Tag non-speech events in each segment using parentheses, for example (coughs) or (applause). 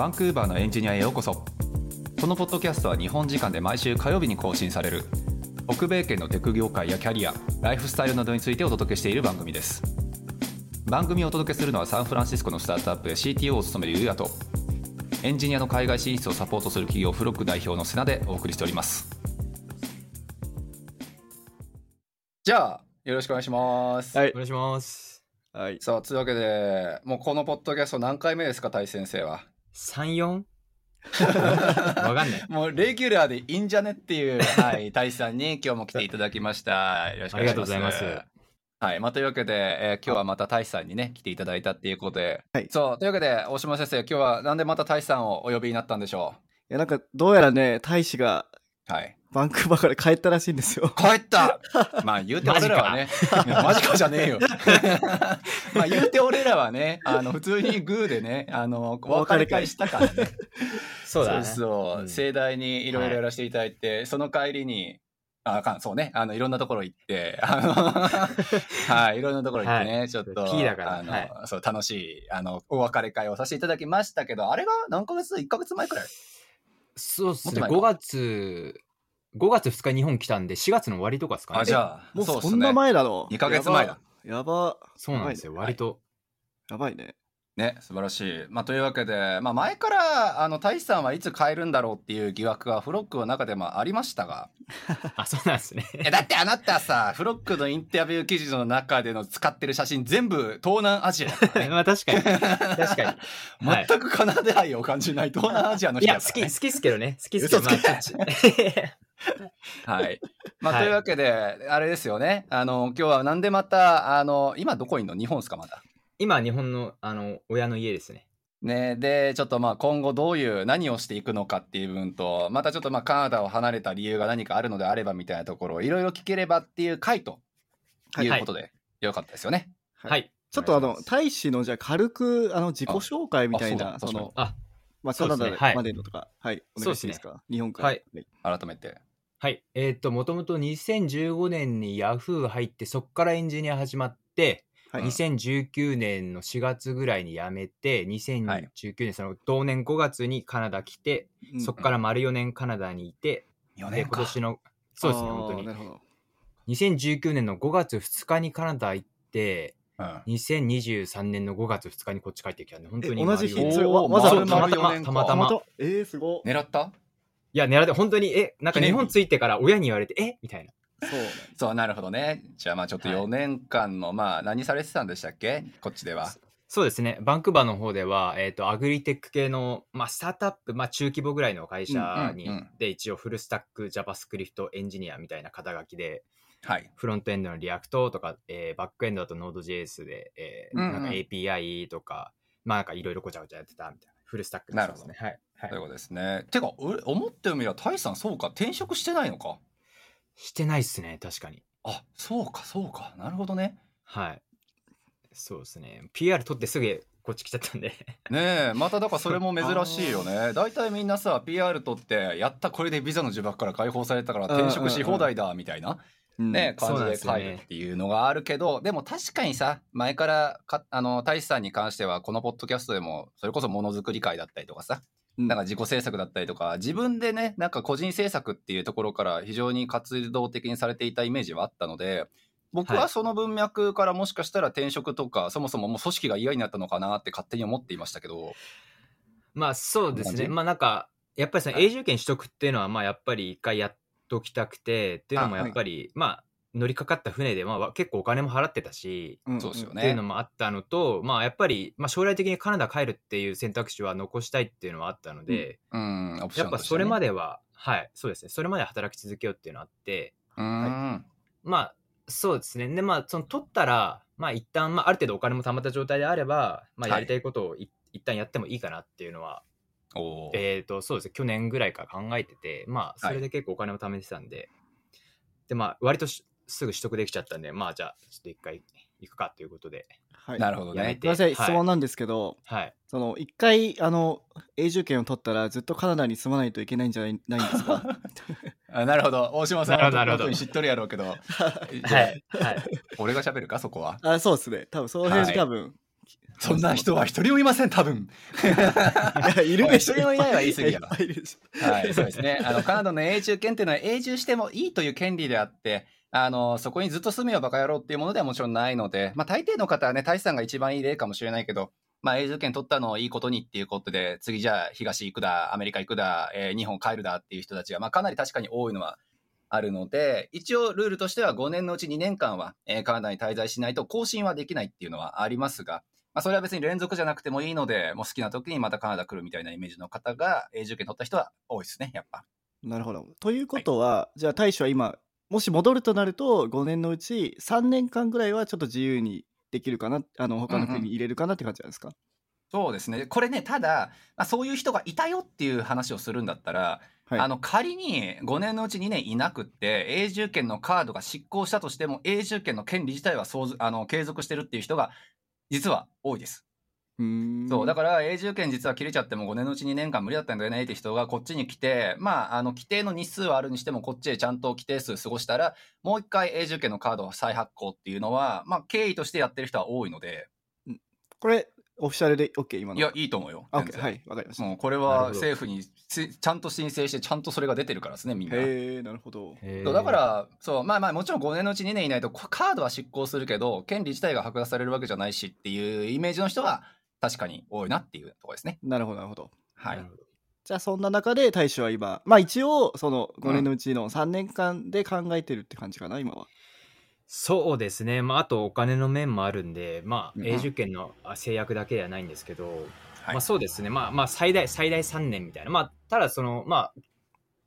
バンクーバーのエンジニアへようこそ。このポッドキャストは日本時間で毎週火曜日に更新される。北米圏のテク業界やキャリアライフスタイルなどについてお届けしている番組です。番組をお届けするのはサンフランシスコのスタートアップで CTO を務めるユうヤとエンジニアの海外進出をサポートする企業フロック代表のセナでお送りしております。じゃあよろしくお願いします。はい。お。願いします。はい。さあというわけでもうこのポッドキャスト何回目ですか大先生は？三四？(laughs) わかんない。もうレギュラーでいいんじゃねっていう、はい、大志さんに (laughs) 今日も来ていただきました。よろしくお願いします。ありがとうございますはい、まあ、というわけで、えー今日はまた大志さんにね、来ていただいたっていうことで、はいそう、というわけで、大島先生、今日はなんでまた大志さんをお呼びになったんでしょいや、なんか、どうやらね、大使がうはい。バンクーバーから帰ったらしいんですよ。帰った。(laughs) まあ言うて俺らはね、マジか。じゃねえよ。(laughs) まあ言うて俺らはね、あの普通にグーでね、あの、お別れ会したからね。(laughs) そうだね。そうそう、うん。盛大にいろいろやらせていただいて、その帰りに、あ、あかん、そうね、あの、いろんなところ行って、あの、はい、いろんなところ行ってね、はい。ちょっと、P だから。あの、はい。そう、楽しい、あの、お別れ会をさせていただきましたけど、あれが何ヶ月 ?1 ヶ月前くらい？そうっすね。もっと前か。五月五月二日日本来たんで四月の終わりとかですかね。あ、じゃあ、もうそんな前なの2ヶ月前だ。やば。そうなんですよ。割と。やばいね。ね、素晴らしい。まあ、というわけで、まあ、前から、あの、大志さんはいつ帰るんだろうっていう疑惑がフロックの中でもありましたが、(laughs) あ、そうなんですね。だってあなたさ、フロックのインタビュー記事の中での使ってる写真全部東南アジアだからね。(laughs) まあ確かに確かに。はい (laughs) 全くカナダ愛を感じない東南アジアのいや好き。好きっすけどね。好きっすけど。嘘つけはい。(laughs) まあ、はいというわけで、あれですよね。あの、今日はなんでまた、あの、今どこにいんの？日本ですか、まだ。今日本のあの親の家ですね。ね、で、ちょっとまあ今後どういう、何をしていくのかっていう部分と、またちょっとまあカナダを離れた理由が何かあるのであればみたいなところをいろいろ聞ければっていう回とはいいうことで、よかったですよね。はい。ちょっとあの大使のじゃあ軽く、あの、自己紹介みたいな、その、あまあ、そうカナダまでのとか、はい、お願いしていいですか？日本から。はい改めて。はい。えっ、と、もともと2015年に Yahoo 入って、そこからエンジニア始まって、はい。2019年の4月ぐらいに辞めて、2019年、その同年5月にカナダ来て、うんそこから丸4年カナダにいて、4で、年か。今年の、そうですね、本当にな。るほど。2019年の5月2日にカナダ行って、うん2023年の5月2日にこっち帰ってきたんで、本当にえ同じ日わざわざたまたま、たまたま。えー、すご。狙った？いや、狙って、本当に、え、なんか日日本着いてから親に言われて、え？みたいな。そうね。そう、なるほどね。じゃあまあちょっとはい4年間の、まあ何されてたんでしたっけ？こっちでは。そうですね、バンクーバーの方では、えっ、と、アグリテック系の、まあ、スタートアップ、まあ、中規模ぐらいの会社に、で、一応フルスタック JavaScript エンジニアみたいな肩書きで、はい。フロントエンドの React とか、えーバックエンドだと Node.js で、えーうんうんなんか API とか、まあなんかいろいろごちゃごちゃやってたみたいな。フルスタックなるほどですね。はい。はいということですね。てか、俺思ってみれば、タイさんそうか、転職してないのか？してないっすね、確かに。あ、そうか、そうか。なるほどね。はい。そうですね。PR 取ってすぐこっち来ちゃったんで。ねえ、まただからそれも珍しいよね。(laughs) 大体みんなさ、PR 取って、やった、これでビザの呪縛から解放されたから転職し放題だ、みたいな。うん。ね、感じですよね。で帰るっていうのがあるけど、でも確かにさ、前からか、あの、大志さんに関しては、このポッドキャストでも、それこそものづくり会だったりとかさ、うん。なんか自己制作だったりとか、自分でね、なんか個人制作っていうところから非常に活動的にされていたイメージはあったので、僕ははい。その文脈からもしかしたら転職とか、そもそももう組織が嫌になったのかなって勝手に思っていましたけど、まあそうですね。まあなんか、やっぱりそのはい永住権取得っていうのは、まあやっぱり一回やっときたくて、っていうのもやっぱり、まあ乗りかかった船で、まあ結構お金も払ってたし、うんそうですよっていうね。のもあったのと、まあやっぱり、まあ将来的にカナダ帰るっていう選択肢は残したいっていうのはあったので、うん、オプショやっぱそれまでは、はい、そうですね。それまで働き続けようっていうのがあって、うーん。まあそうですね。で、まあその取ったら、まあ一旦、まあある程度お金も貯まった状態であれば、まあはいやりたいことをい、一旦やってもいいかなっていうのはえっ、と、そうですね、去年ぐらいから考えてて、まあ、それで結構お金を貯めてたんで、で、まあ、割としすぐ取得できちゃったんで、まあ、じゃあ、ちょっと一回行くかということで、はい。なるほどね。すみません、はい質問なんですけど、はい。その、一回、あの、永住権を取ったら、ずっとカナダに住まないといけないんじゃないないんですか？(laughs) あなるほど。大島さんはなるほど本当に知っとるやろうけど、はい。はい。(laughs) 俺が喋るか、そこは？あ、そうですね。多分、その辺はい多分、そんな人は一人もいません、多分。(laughs) いるでしょ一人もいないは言い過ぎやはい、そうですね。あの、カナダの永住権っていうのは永住してもいいという権利であって、あの、そこにずっと住めよバカ野郎っていうものではもちろんないので、まあ大抵の方はね、大志さんが一番いい例かもしれないけど、まあ永住権取ったのをいいことにっていうことで、次じゃあ東行くだ、アメリカ行くだ、えー日本帰るだっていう人たちが、まあかなり確かに多いのはあるので、一応ルールとしては5年のうち2年間は、えーカナダに滞在しないと更新はできないっていうのはありますが、まあ、それは別に連続じゃなくてもいいので、もう好きな時にまたカナダ来るみたいなイメージの方が永住権取った人は多いですね、やっぱ。なるほど。ということは、じゃあ大使は今もし戻るとなると5年のうち3年間ぐらいはちょっと自由にできるかなあの他の国に入れるかなって感じなんですか、そうですね。これね、ただ、まあ、そういう人がいたよっていう話をするんだったら、はい。あの仮に5年のうち2年いなくって永住権のカードが失効したとしても永住権の権利自体はあの継続してるっていう人が実は多いです。うそう。だから永住権実は切れちゃっても5年のうち2年間無理だったんだよねって人がこっちに来てまああの規定の日数はあるにしてもこっちへちゃんと規定数過ごしたらもう一回永住権のカードを再発行っていうのはまあ経緯としてやってる人は多いので。これオフィシャルで OK 今の。いやいいと思うよ。OK 然。はいわかりました。もうこれは政府にちちゃんと申請してちゃんとそれが出てるからですねみんな。へえなるほど。だからそうまあまあもちろん5年のうち2年いないとこカードは執行するけど権利自体が剥奪されるわけじゃないしっていうイメージの人が確かに多いなっていうところですね。なるほどなるほど。はい。じゃあそんな中で大使は今まあ一応その5うん年のうちの3年間で考えてるって感じかな今はそうですね、まあ、あとお金の面もあるんで、まあ、うん永住権のあ制約だけではないんですけど、はい。まあ、そうですね、まあ、まあ最大最大3年みたいな、まあ、ただその、まあ、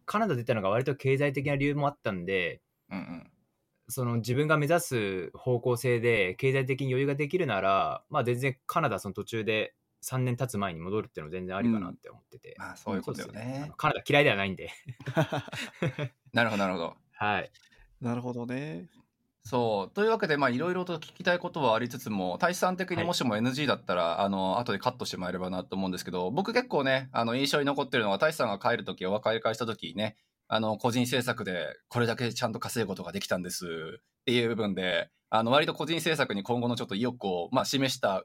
カナダ出たのが割と経済的な理由もあったんで、うんうん。その自分が目指す方向性で経済的に余裕ができるなら、まあ、全然カナダその途中で3年経つ前に戻るっていうのは全然ありかなって思ってて、まあそういうことよね。の。カナダ嫌いではないんで、なるほどなるほど。(laughs) はい。なるほどねそう。というわけでまあいろいろと聞きたいことはありつつも大志さん的にもしも NG だったら、あの後でカットしてもらえればなと思うんですけど僕結構ねあの印象に残ってるのは大志さんが帰る時お別れ会した時にねあの個人制作でこれだけちゃんと稼ぐことができたんですっていう部分であの割と個人制作に今後のちょっと意欲を、まあ、示した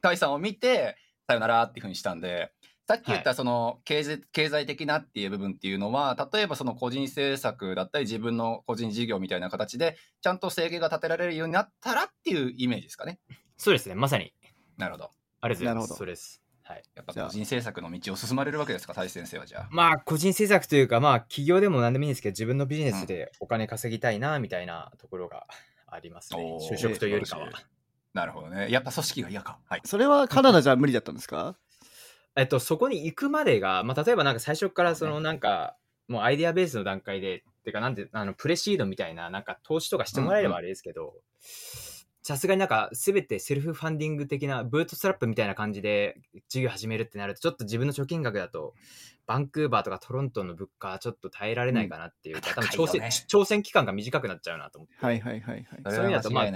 大志さんを見てさよならっていうふうにしたんでさっき言ったその経済経済的なっていう部分っていうのは例えばその個人制作だったり自分の個人事業みたいな形でちゃんと制限が立てられるようになったらっていうイメージですかね。そうですね、まさに。なるほど。ありがとうございます。そうです。はい。やっぱ個人制作の道を進まれるわけですか、大志先生はじゃあ。まあ、個人制作というか、まあ、企業でも何でもいいんですけど、自分のビジネスでお金稼ぎたいな、みたいなところがありますねお。ー就職というよりかはなるほどね。やっぱ組織が嫌か。はい。それはカナダじゃ無理だったんですか？えっと、そこに行くまでが、まあ、例えばなんか最初からそのなんか、もうアイデアベースの段階で、っていうか、なんて、あの、プレシードみたいな、なんか投資とかしてもらえればあれですけど、さすがになんか全てセルフファンディング的なブートストラップみたいな感じで事業始めるってなるとちょっと自分の貯金額だとバンクーバーとかトロントの物価はちょっと耐えられないかなっていうか、うん。多分挑戦、挑戦期間が短くなっちゃうなと思って、はいはいはいはい。そういう意味だとまあ。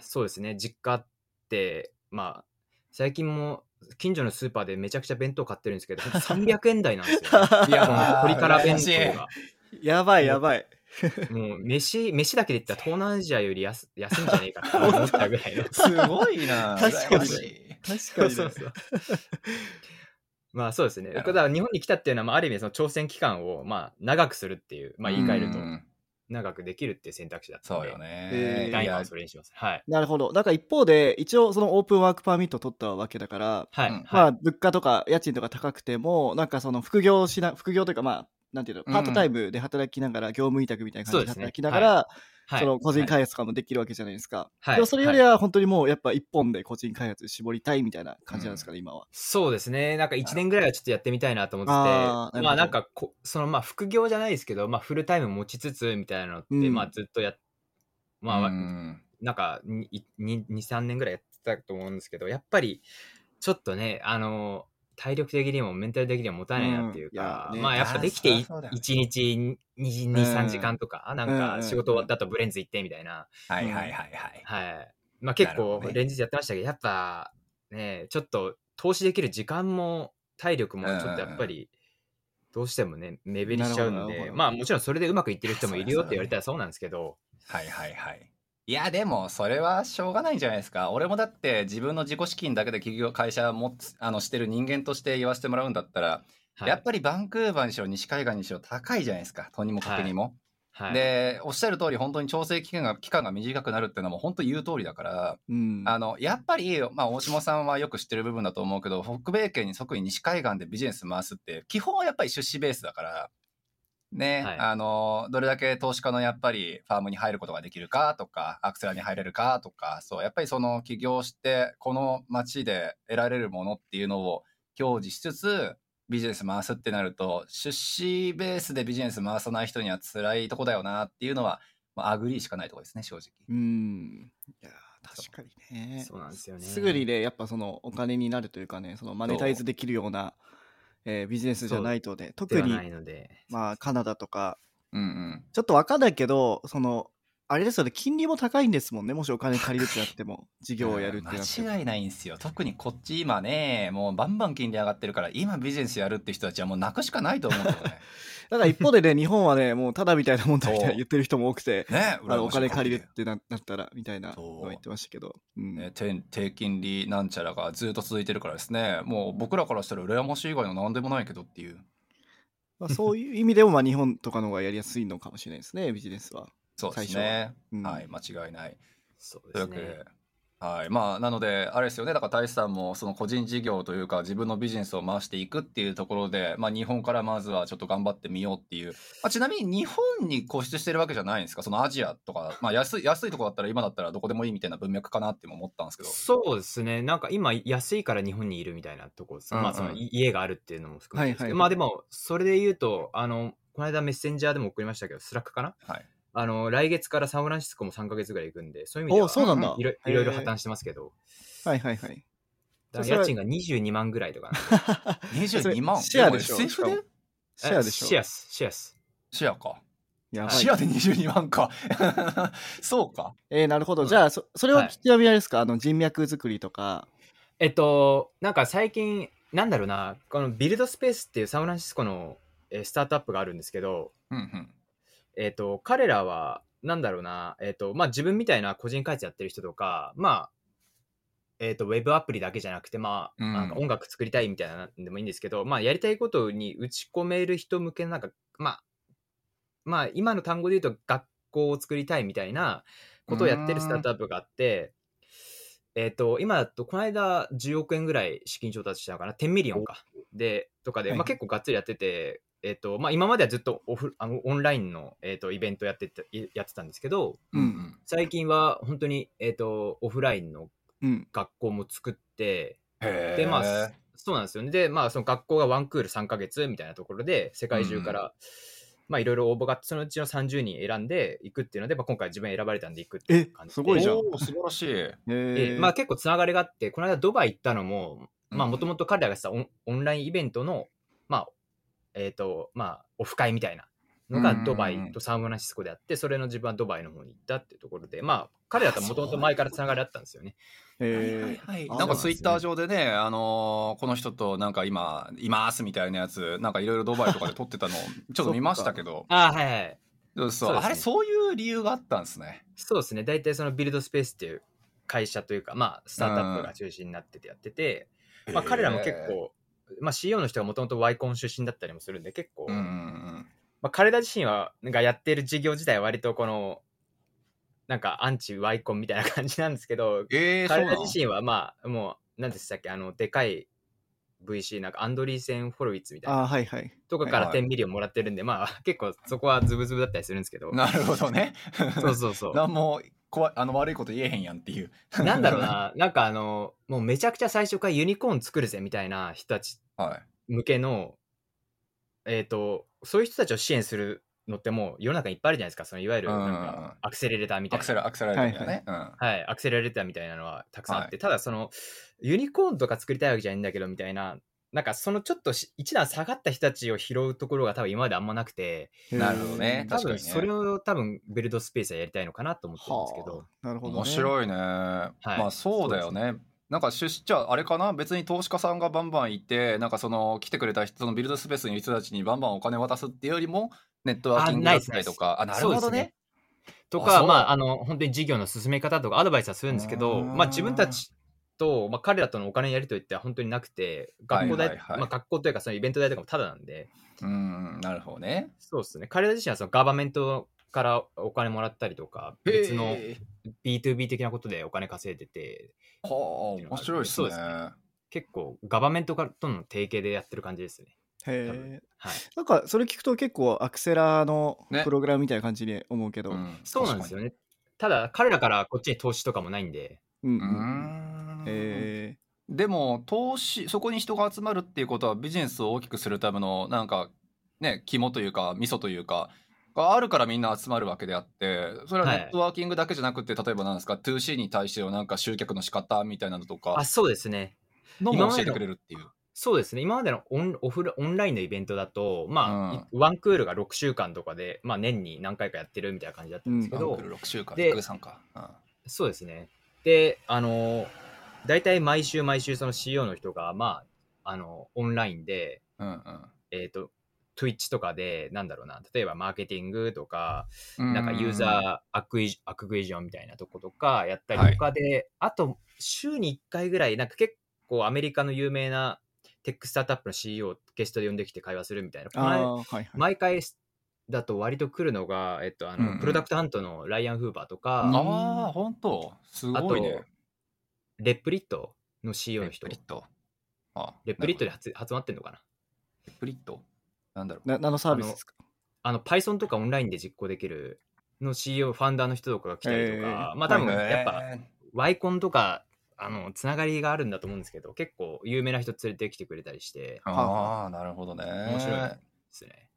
そうですね。実家ってまあ最近も近所のスーパーでめちゃくちゃ弁当買ってるんですけどほんと300円台なんですよ、ね、いやこのー (laughs) 鶏から弁当がやばいやばいもう飯飯だけで言ったら東南アジアより安安いんじゃねえかって思ったぐらいのすごいな。確かに確そうかにねそうそう。まあそうですね。だから日本に来たっていうのは、まあ、ある意味その挑戦期間をまあ長くするっていう、まあ言い換えるとうん長くできるっていう選択肢だったので、そうよね。第一はそれにします。はい。なるほどだから一方で一応そのオープンワークパーミット取ったわけだからはい。まあ物価とか家賃とか高くてもなんかその副業しな副業というかまあなんていうのうんパートタイムで働きながら業務委託みたいな感じでそうですね働きながらはいその個人はい開発とかもできるわけじゃないですか。はい。でもそれよりは本当にもうやっぱ一本で個人開発絞りたいみたいな感じなんですかね今は。そうですね。なんか1年ぐらいはちょっとやってみたいなと思って。て、あまあなんかこ、そのまあ副業じゃないですけど、まあフルタイム持ちつつみたいなのって、うん。まあずっとやっ、まあ、うん。なんか2、2 3年ぐらいやってたと思うんですけど、やっぱりちょっとね、あの、体力的にもメンタル的にも持たないなっていうか、うん。ねまあやっぱできてあーそりゃそうだよね。1日2、2 3時間とか、なんうん。か仕事終わった後ブレンズ行ってみたいな、はいはいはいはい。はい。まあ結構連日やってましたけど、やっぱね、ちょっと投資できる時間も体力もちょっとやっぱり、どうしてもね、目減りしちゃうんで、まあもちろんそれでうまくいってる人もいるよって言われたらそうなんですけど、はいはいはい。いやでもそれはしょうがないんじゃないですか。俺もだって自分の自己資金だけで企業会社持つあのしてる人間として言わせてもらうんだったら、はい。やっぱりバンクーバーにしろ西海岸にしろ高いじゃないですか。とにもかくにも、はい、でおっしゃる通り本当に調整期間が期間が短くなるっていうのはもう本当言う通りだからうん。あのやっぱり、まあ、大下さんはよく知ってる部分だと思うけど北米圏に特に西海岸でビジネス回すって基本はやっぱり出資ベースだからね、はいあのどれだけ投資家のやっぱりファームに入ることができるかとかアクセラに入れるかとかそうやっぱりその起業してこの街で得られるものっていうのを享受しつつビジネス回すってなると出資ベースでビジネス回さない人には辛いとこだよなっていうのは、まあ、 agree しかないところですね正直。うん。いやー確かにね。そうなんですよね。すぐにね、やっぱそのお金になるというかね、そのマネタイズできるような、えービジネスじゃないとね、で特にはないので。まあカナダとか、うんうん。ちょっとわかんないけど、その、あれですよね、金利も高いんですもんね、もしお金借りるってなっても、事業をやるってなっても。間違いないんですよ。特にこっち今ねもうバンバン金利上がってるから今ビジネスやるって人たちはもう泣くしかないと思うんだよねだから一方でね、日本はね、もうただみたいなもんだみたいな言ってる人も多くて、ねあのお金借りるるってななったらみたいなそう。のは言ってましたけど、うん。ね、低低金利なんちゃらがずっと続いてるからですね。もう僕らからしたら羨ましい以外の何でもないけどっていう。まあ、そういう意味でもまあ日本とかの方がやりやすいのかもしれないですね、ビジネスは。そうです最ねうん。はい間違いない。そうですね。はい。まあなのであれですよね。だから大志さんもその個人事業というか自分のビジネスを回していくっていうところで、まあ、日本からまずはちょっと頑張ってみようっていう、まあ、ちなみに日本に固執してるわけじゃないんですか？そのアジアとか、まあ、安い安いとこだったら今だったらどこでもいいみたいな文脈かなっても思ったんですけど。そうですね。なんか今安いから日本にいるみたいなとこです。うんうん。まあそのい家があるっていうのも含めてはいはい。まあでもそれで言うと、あの、この間メッセンジャーでも送りましたけど、 Slack かな？はいあの、来月からサンフランシスコも3ヶ月ぐらい行くんで、そういう意味では、おそうなんだ。いろいろいろ破綻してますけど、はいはいはい。だから家賃が22万ぐらいとかな。(laughs) 22万？シェアでしょ？も SF でしかも。シェアでしょ？シェアっす、シェアっす。シェアか。やばい。シェアで22万か。(laughs) そうか。えー、なるほど。じゃあ、そそれはちなみにあれですか、あの人脈作りとか。えっと、なんか最近、なんだろうな、このビルドスペースっていうサンフランシスコのえースタートアップがあるんですけど、うんうんえっと、彼らは、なんだろうな、えっと、まあ、自分みたいな個人開発やってる人とか、まあ、えっと、ウェブアプリだけじゃなくて、まあ、うん。なんか音楽作りたいみたいなのでもいいんですけど、まあ、やりたいことに打ち込める人向けのなんか、まあ、まあ、今の単語で言うと、学校を作りたいみたいなことをやってるスタートアップがあって、えっ、と、今だと、この間10億円ぐらい資金調達したのかな、10 million か。で、とかで、はい。まあ結構がっつりやってて、えっ、と、まあ今まではずっとオフあのオンラインの、えー、とイベントやってたやってたんですけど、うんうん。最近は本当に、えっ、と、オフラインのうん。学校も作って、へで、まあえ、そうなんですよね。で、まあ、その学校がワンクール3ヶ月みたいなところで、世界中から、まあ、いろいろ応募があって、そのうちの30人選んでいくっていうので、まあ、今回自分選ばれたんで行くっていう感じで。えすごいじゃん。素晴らしい。えまあ、結構つながりがあって、この間ドバイ行ったのも、もともと彼らがしたオンオンラインイベントの、まあ、えっ、と、まあ、オフ会みたいなのがうんうんうん。ドバイとサンフランシスコであって、それの自分はドバイの方に行ったっていうところで、まあ、彼らともともと前からつながりあったんですよね。えー。はいはいはい、あなんかツイッター上でね、あのーこの人となんか今いますみたいなやつなんかいろいろドバイとかで撮ってたの (laughs) ちょっと見ましたけど。ああ、はいはい。そうそうね。あれそういう理由があったんですね。そうですね。大体そのビルドスペースっていう会社というか、まあ、スタートアップが中心になっててやってて、まあ、彼らも結構、まあ、CEO の人がもともとワイコン出身だったりもするんで、結構、うんうんうんまあ、彼ら自身は、なんかやってる事業自体は割とこの、なんかアンチワイコンみたいな感じなんですけど、えー、彼ら自身はまあ、もう、何でしたっけ、あの、でかい VC、なんかアンドリーセン・フォロウィッツみたいな。はいはい。とかからはいはい。10 million もらってるんで、まあ、結構そこはズブズブだったりするんですけど、なるほどね。そうそうそう。(laughs) なんも怖いあの悪いこと言えへんやんっていう。(laughs) なんだろうな、(laughs) なんかあの、もうめちゃくちゃ最初からユニコーン作るぜみたいな人たちはい向けの、えっ、と、そういう人たちを支援するのってもう世の中にいっぱいあるじゃないですか、そのいわゆるなんうんうん。うんかアクセレレーターみたいな。アクセラアクセラレーターだよね、はい、アクセラレーターみたいなのはたくさんあって、はい。ただその、ユニコーンとか作りたいわけじゃないんだけどみたいな、なんかそのちょっとし一段下がった人たちを拾うところが多分今まであんまなくて、うん、なるほどね。多分それを多分ビルドスペースはやりたいのかなと思ってるんですけど。は、あ、なるほど、ね。面白いね、まあそうだよね。なんか出資じゃああれかな？別に投資家さんがバンバンいてなんかその来てくれた人そのビルドスペースにいる人たちにバンバンお金渡すっていうよりもネットワーキングだったりとか。あ,、なるほどね。とかまああの本当に事業の進め方とかアドバイスはするんですけどうん。まあ自分たちと、まあ、彼らとのお金のやり取りって本当になくて学校代、はいはいはい。まあ、学校というかそのイベント代とかもタダなんで。うんなるほどね。そうですね。彼ら自身はそのガバメントからお金もらったりとか別のへー B2B 的なことでお金稼いでてはあ面白いですね。そうですね。結構ガバメントからとの提携でやってる感じですね。へえはい。なんかそれ聞くと結構アクセラのね。プログラムみたいな感じに思うけど、うん。そうなんですよね。ただ彼らからこっちに投資とかもないんでうんうん確かにうーでも投資そこに人が集まるっていうことはビジネスを大きくするためのなんかね肝というか味噌というかがあるからみんな集まるわけであってそれははい。ネットワーキングだけじゃなくて、例えばなんですか 2C に対してのなんか集客の仕方みたいなのとかあそうですね。の今までのも教えてくれるっていう。そうですね。今までのオンオフラオンラインのイベントだとまあ、ワンクールが6週間とかで、まあ、年に何回かやってるみたいな感じだったんですけど、ワンクール6週間で1さんか。うん。そうですねであの大体毎週毎週その CEO の人がまああのオンラインでうんえっ、と Twitch とかでなんだろうな例えばマーケティングとかうん、なんかユーザーアクイアクグイジョンみたいなとことかやったりとかで、あと週に1回ぐらいなんか結構アメリカの有名なテックスタートアップの CEO をゲストで呼んできて会話するみたいな。はいはい。毎回だと割と来るのが、えっとあのうんうんプロダクトハントのライアン・フーバーとか、うんああ本当すごいね。レップリットの CEO の人レップリット？あレップリットでなる発集まってんのかな？レップリット？なんだろう。な何のサービスですか？あの Python とかオンラインで実行できるの CEO ファウンダーの人とかが来たりとか、へまあ多分やっぱワイコンとかあのつながりがあるんだと思うんですけど結構有名な人連れてきてくれたりしてああなるほどね。面白いですね。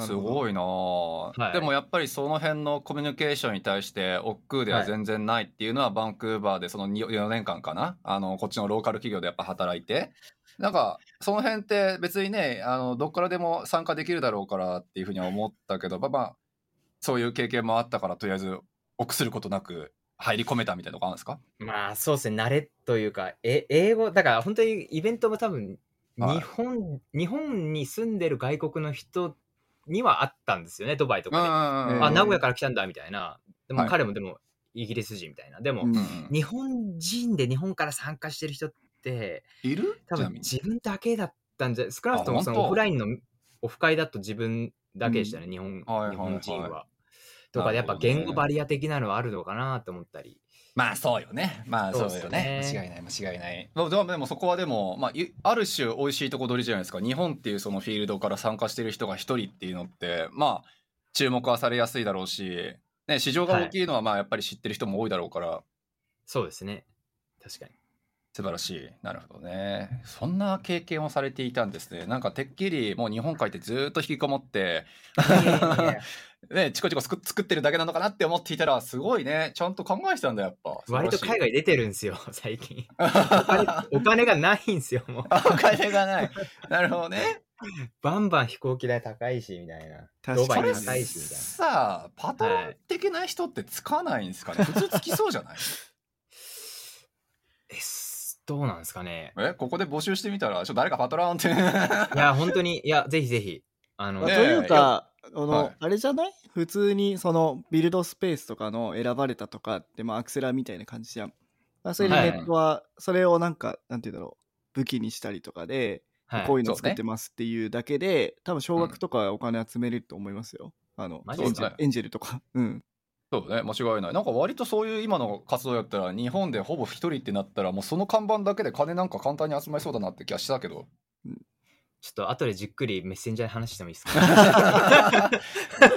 すごいなあ、はい。でもやっぱりその辺のコミュニケーションに対して億劫では全然ないっていうのはバンクーバーでその4年間かな？あのこっちのローカル企業でやっぱ働いて。なんかその辺って別にねあのどっからでも参加できるだろうからっていうふうには思ったけどまあまあそういう経験もあったからとりあえず臆することなく入り込めたみたいなとこあるんですか？まあそうですね。慣れというかえ英語だから本当にイベントも多分はい。日本、日本に住んでる外国の人にはあったんですよねドバイとかで。うんあ名古屋から来たんだみたいな。でもはい。彼もでもイギリス人みたいな。でも、日本人で日本から参加してる人っている？多分自分だけだったんじゃ少なくともそのオフラインのオフ会だと自分だけでしたね、日本日本人は。とかでやっぱ言語バリア的なのはあるのかなと思ったり。まあそうよね。まあそうよね。そうですよね間違いない間違いない。まあでもでもそこはでも、まあ、いある種美味しいとこ取りじゃないですか。日本っていうそのフィールドから参加してる人が一人っていうのって、まあ注目はされやすいだろうし、ね、市場が大きいのはまあやっぱり知ってる人も多いだろうから、そうですね。確かに。素晴らしい。なるほどね。そんな経験をされていたんですね。なんかてっきりもう日本帰ってずっと引きこもって、(laughs) ね、チコチコ作作ってるだけなのかなって思っていたら、すごいね。ちゃんと考えてたんだ、やっぱ。割と海外。外出てるんですよ、最近。(laughs) お金がないんですよ、もう。お金がない。なるほどね。バンバン飛行機代高いし、みたいな。ド確かに高いし、みたいな。さあパトロン的な人ってつかないんですかね、普通つきそうじゃない？(laughs) えすどうなんですかね。えここで募集してみたらちょっと誰かパトロンっていや、本当に、いや、ぜひぜひ。あの、というかあの、はいあれじゃない？普通にそのビルドスペースとかの選ばれたとかって、まあ、アクセラみたいな感じじゃん。まあ、それではいネットはそれをなんか、なんて言うんだろう武器にしたりとかで、はいこういうの作ってますっていうだけで、多分少額とかお金集めれると思いますよ。あのエンジマジですか？ェルエンジェルとか。うん。そうね間違いないなんか割とそういう今の活動やったら日本でほぼ一人ってなったらもうその看板だけで金なんか簡単に集まりそうだなって気がしたけどちょっと後でじっくりメッセンジャーで話してもいいですか？(laughs)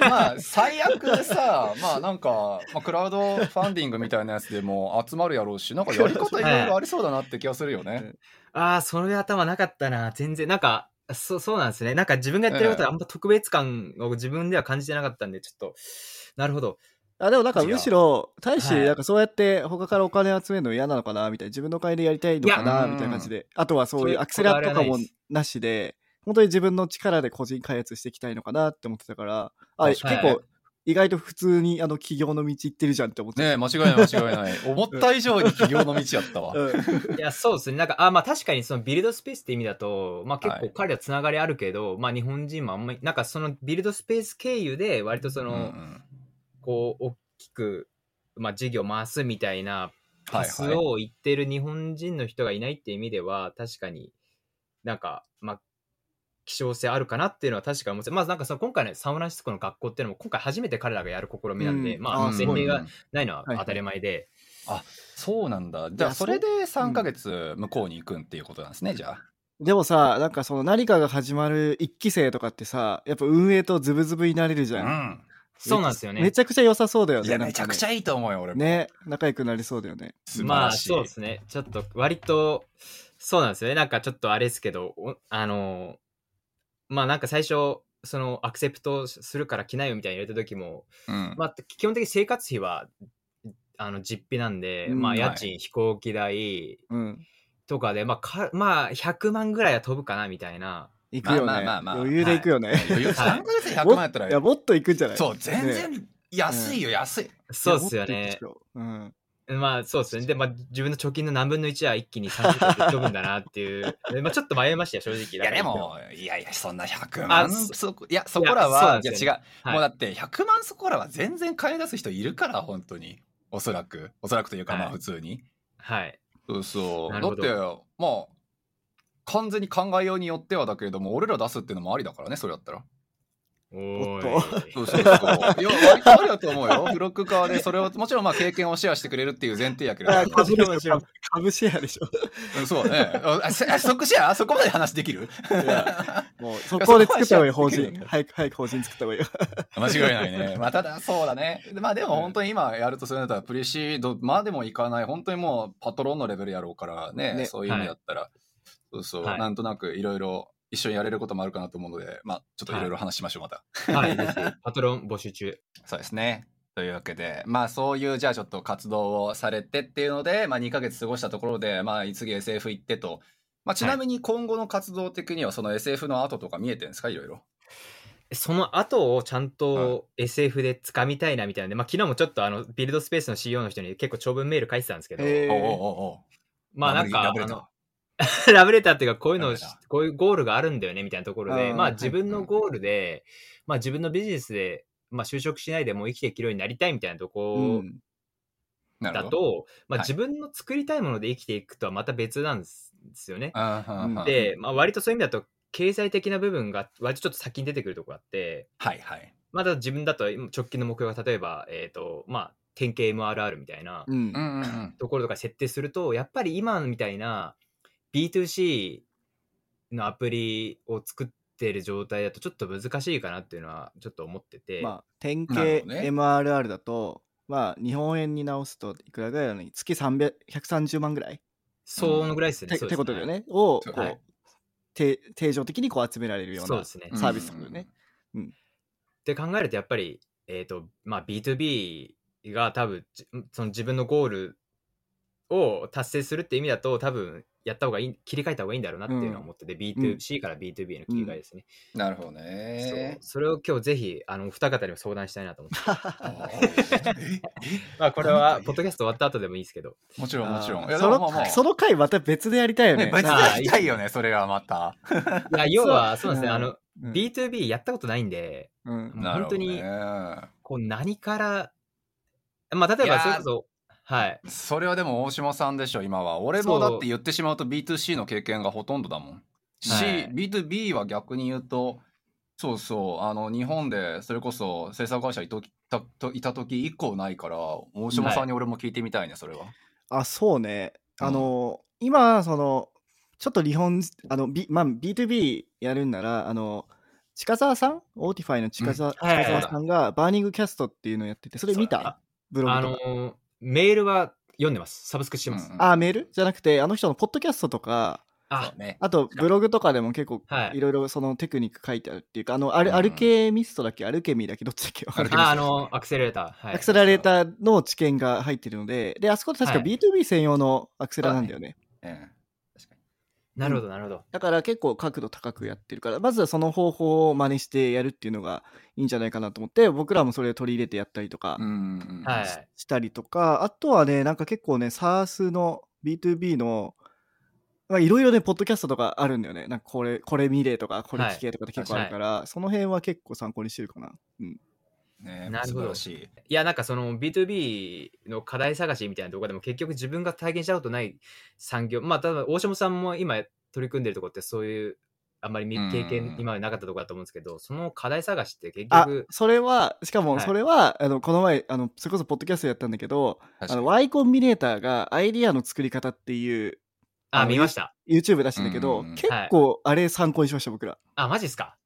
(laughs) まあ最悪さまあなんか、まあ、クラウドファンディングみたいなやつでも集まるやろうしなんかやり方いろいろありそうだなって気がするよね。ああ、それ頭なかったな。全然、なんか、そう、そうなんですね。なんか自分がやってることであんま特別感を自分では感じてなかったんで、ちょっと、なるほど。あでもなんかむしろ大使はい。なんかそうやって他からお金集めるの嫌なのかなみたいな自分のお金でやりたいのかなみたいな感じで。あとはそういうアクセラとかもなしで本当に自分の力で個人開発していきたいのかなって思ってたからあ結構意外と普通にあの企業の道行ってるじゃんって思ってねえ間違いない間違いない。思った以上に企業の道やったわ。うん。(laughs) いや、そうですね。なんか、あまあ確かにそのビルドスペースって意味だと、まあ結構はい。彼はつながりあるけど、まあ日本人もあんまり、なんかそのビルドスペース経由で割とその、うんうんこう、大きく、まあ、事業を回すみたいなはいパスはいを言ってる日本人の人がいないっていう意味では、確かになんか、まあ、希少性あるかなっていうのは確かに思って、まあなんかその今回のサンフランシスコの学校っていうのも今回初めて彼らがやる試みなんで、うん。まあ前例がうんないのははい当たり前で、そうなんだ。じゃあそれで3ヶ月向こうに行くんっていうことなんですねじゃあ。でもさなんかその何かが始まる1期生とかってさやっぱ運営とズブズブになれるじゃん、うんそうなんですよね。めちゃくちゃ良さそうだよねいやめちゃくちゃいいと思うよ俺もね仲良くなりそうだよねまあそうですね。ちょっと割と、そうなんですよね。なんかちょっとあれですけど、おあの、まあなんか最初、そのアクセプトするから来ないよみたいに言われた時も、うんまあ基本的に生活費は、あの実費なんで、うんまあ家は賃、飛行機代うんとかで、まあか、まあ100万ぐらいは飛ぶかなみたいな。行くよね、まあまあまあまあ。余裕で行くよね、余裕。(laughs) はい。3ヶ月で100も万やったら (laughs) いやもっと行くんじゃない？そう全ね。然安いよ安い。そうっすよね。うん。まあそうですね。で、まあ自分の貯金の何分の1は一気に30分で飛ぶんだなっていう。(laughs) でまあちょっと迷いましたよ、正直。いやでもいやいやそんな100あ万そそこいやそこらはいや違う。はい。もうだって100万そこらは全然金出す人いるから本当に。おそらく。おそらくというかまあはい普通に。はい。そうそう。だっなるほど。てまあ完全に考えようによってはだけれども俺ら出すっていうのもありだからねそれだったら。おーい。そうそうそういや割とありだと思うよ。ブロック側でそれをもちろんまあ経験をシェアしてくれるっていう前提やけども。株でしょ株シェアでしょ。うんそうね。あそこシェアそこまで話できる？いやもうそこで作った方がいい法人早く (laughs) 早く法人作った方がいい。よ間違いないね。(laughs) まあ、ただ、そうだね。でまあ、でも本当に今やるとするんだったら、プリシードまでもいかない、本当にもうパトロンのレベルやろうからね、ね。そういう意味だったら、そうそう、はい。なんとなくいろいろ一緒にやれることもあるかなと思うので、まあ、ちょっとい。ろいろ話しましょう、また。はい、ぜひ (laughs) パトロン募集中。そうですね。というわけで、まあそういうじゃあちょっと活動をされてっていうので、まあ2ヶ月過ごしたところで、まあ次 SF 行ってと、まあちなみに今後の活動的にはその SF の後とか見えてるんですか？いろいろ。その後をちゃんと SF で掴みたいなみたいな。んで、まあ昨日もちょっとあのビルドスペースの CEO の人に結構長文メール書いてたんですけど、まあなんか、ラブレターあのラブレターっていうかこういうのこういうゴールがあるんだよねみたいなところで、うんまあ自分のゴールで、まあ自分のビジネスで、まあ就職しないでもう生きていけるようになりたいみたいなとうこんだなるほど。と、まあはい自分の作りたいもので生きていくとはまた別なんですよね。うんうんうんで、まあ割とそういう意味だと経済的な部分が割とちょっと先に出てくるところがあって、はいはい。まだ自分だと直近の目標が例えば、えっ、と、まあ、典型 MRR みたいなうんうんうんうん。ところとか設定すると、やっぱり今みたいな B2C のアプリを作ってる状態だとちょっと難しいかなっていうのはちょっと思ってて、まあ典型 MRR だとまあ日本円に直すといくらぐらいなのに月300 130万ぐらい？そのぐらいですね。てってことだよね。をこう、はい。定定常的にこう集められるようなサービスだよね。って考えるとやっぱり、えーとまあ、B2B が多分じその自分のゴールを達成するって意味だと多分やった方がいい切り替えた方がいいんだろうなっていうのは思ってて、B2C から B2B への切り替えですね、なるほどね。それを今日ぜひあのお二方にも相談したいなと思って。(laughs) まあこれはポッドキャスト終わった後でもいいですけど。もちろんもちろん。そのまあまあその回また別でやりたいよね。ね別でやりたいよね、それはまた。いや要はそうですね、うん。あのうん。B2B やったことないんでうん。もうなるほどね。本当にこう何からまあ例えばそれこそはいそれはでも大島さんでしょ、今は。俺もだって言ってしまうと B2C の経験がほとんどだもん。し、はい B2B は逆に言うと、そうそう、あの、日本でそれこそ制作会社いとたといた時以降ないから、大島さんに俺も聞いてみたいね、それは。あそうね。うんあの、今そのちょっと日本あの、B まあ、B2B やるんならあの近澤さん？オーティファイの近澤,、うんはさんがバーニングキャストっていうのをやっててそれ見た、ブログあとか。のメールは読んでます。サブスクしてます、うんうん。あメール？じゃなくてあの人のポッドキャストとかあね。あとブログとかでも結構はい。いろいろそのテクニック書いてあるっていうかあのアル,、うんアルケミストだっけ？アルケミーだっけ？どっちだっけ？ああのアクセラレーター、はい、アクセラレーターの知見が入ってるのでであそこ確かはい。B2B 専用のアクセラなんだよね。うん確かになるほどなるほど。だから結構角度高くやってるからまずはその方法を真似してやるっていうのがいいんじゃないかなと思って僕らもそれを取り入れてやったりとかしたりとか、あとはねなんか結構ね SARS の B2B のまあいろいろねポッドキャストとかあるんだよね。なんかこれこれ見れとかこれ聞けとかって結構あるから、その辺は結構参考にしてるかな、うん、ねなるほど。い。いや、なんかその B2B の課題探しみたいなところでも結局自分が体験したことない産業、まあ、例えば大島さんも今取り組んでるところってそういう、あんまり経験今までなかったところだと思うんですけど、その課題探しって結あ局、それはしかもはい。それは、あのこの前あのそれこそポッドキャストやったんだけどあの Y コンビネーターがアイディアの作り方っていうあ、あの見ました。YouTube 出してんだけど、結構あれ参考にしました僕ら。あ、マジっすか？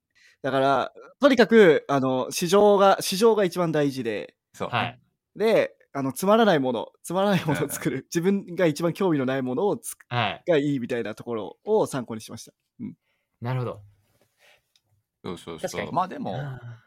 だからとにかくあの市場が市場が一番大事でそう、はい。であのつまらないものつまらないものを作る自分が一番興味のないものをつはい。がいいみたいなところを参考にしましたなるほど。そうそう確かにそう。まあでも、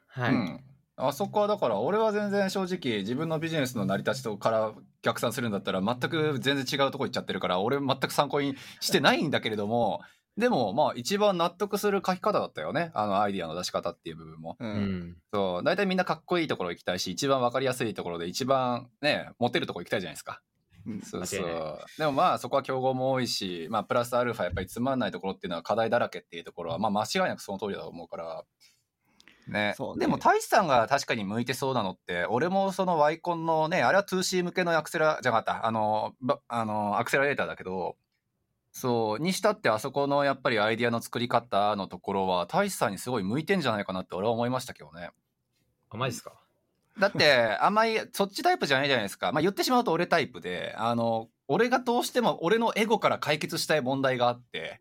はい。うん、あそこはだから俺は全然正直自分のビジネスの成り立ちとから逆算するんだったら全く全然違うとこ行っちゃってるから俺全く参考にしてないんだけれどもでもまあ一番納得する書き方だったよねあのアイディアの出し方っていう部分も。うんうん。そう大体みんなかっこいいところ行きたいし一番わかりやすいところで一番ねモテるところ行きたいじゃないですか。うんそうそうでもまあそこは競合も多いし、まあ、プラスアルファやっぱりつまんないところっていうのは課題だらけっていうところは、まあ、間違いなくその通りだと思うから。ねねでも大志さんが確かに向いてそうなのって俺もそのワイコンのねあれは 2C 向けのアクセラじゃなかったあのばあのアクセラレーターだけどそうにしたってあそこのやっぱりアイディアの作り方のところは大志さんにすごい向いてんじゃないかなって俺は思いましたけどね。あ、マジっすか？だって、あんまりそっちタイプじゃないじゃないですか。まあ言ってしまうと俺タイプで、あの、俺がどうしても俺のエゴから解決したい問題があって、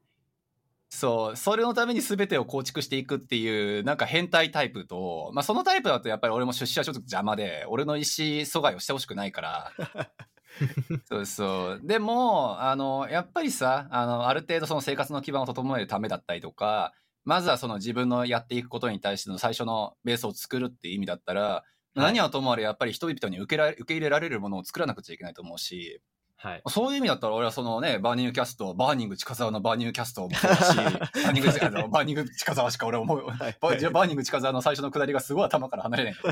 そう、それのために全てを構築していくっていう、なんか変態タイプと、まあそのタイプだとやっぱり俺も出資はちょっと邪魔で、俺の意思阻害をしてほしくないから、(laughs) (laughs) そうそう。でも、あの、やっぱりさ、あの、ある程度その生活の基盤を整えるためだったりとか、まずはその自分のやっていくことに対しての最初のベースを作るっていう意味だったら、何はともあれやっぱり人々に受けられ受け入れられるものを作らなくちゃいけないと思うし、はい。そういう意味だったら俺はそのね、バーニングキャスト、バーニング近沢のバーニングキャストもそうだし、(laughs) バーニングあのバーニング近沢しか俺思う、はいバーニング近沢の最初のくだりがすごい頭から離れないけ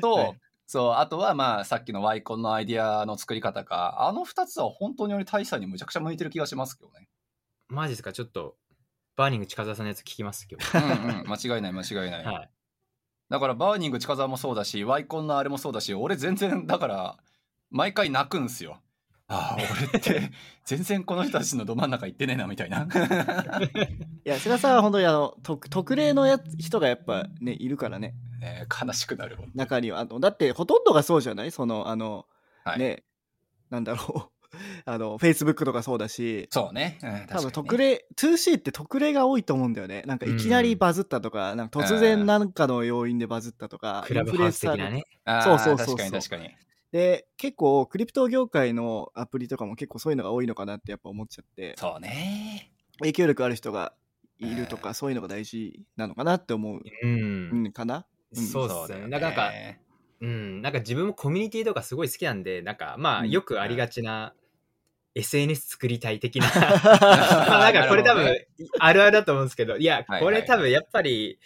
ど、(laughs) と、はいそう、あとはまあさっきの Yコンのアイディアの作り方か、あの二つは本当に俺大差にむちゃくちゃ向いてる気がしますけどね。マジっすか？ちょっと、バーニング近澤さんのやつ聞きます、今日。うんうん、間違いない間違いない。はい。だからバーニング近沢もそうだし、 Yコンのあれもそうだし、俺全然だから毎回泣くんすよ。ああ、俺って全然この人たちのど真ん中行ってねえなみたいな。(laughs) いや、菅さんは本当にあの特特例のやつ人がやっぱね、いるからね、ねえ悲しくなる。中には。あのだって、ほとんどがそうじゃない？その、あの、はいね、なんだろう。(laughs) あの、Facebook とかそうだし、そうね。うん多分特例、2C って特例が多いと思うんだよね。なんかいきなりバズったとか、なんか突然なんかの要因でバズったとか、クラブハウス的なね。そうそうそうそう確かに確かに。で、結構クリプト業界のアプリとかも結構そういうのが多いのかなってやっぱ思っちゃって、そうね。影響力ある人がいるとか、そういうのが大事なのかなって思う、う。うんん、かな？うんそうっすね。なんか、なんかうん、なんか自分もコミュニティとかすごい好きなんで、なんかまあうんよくありがちな SNS 作りたい的な。(laughs) まあなんかこれ多分あるあるだと思うんですけど、いや、はいこれ多分やっぱり、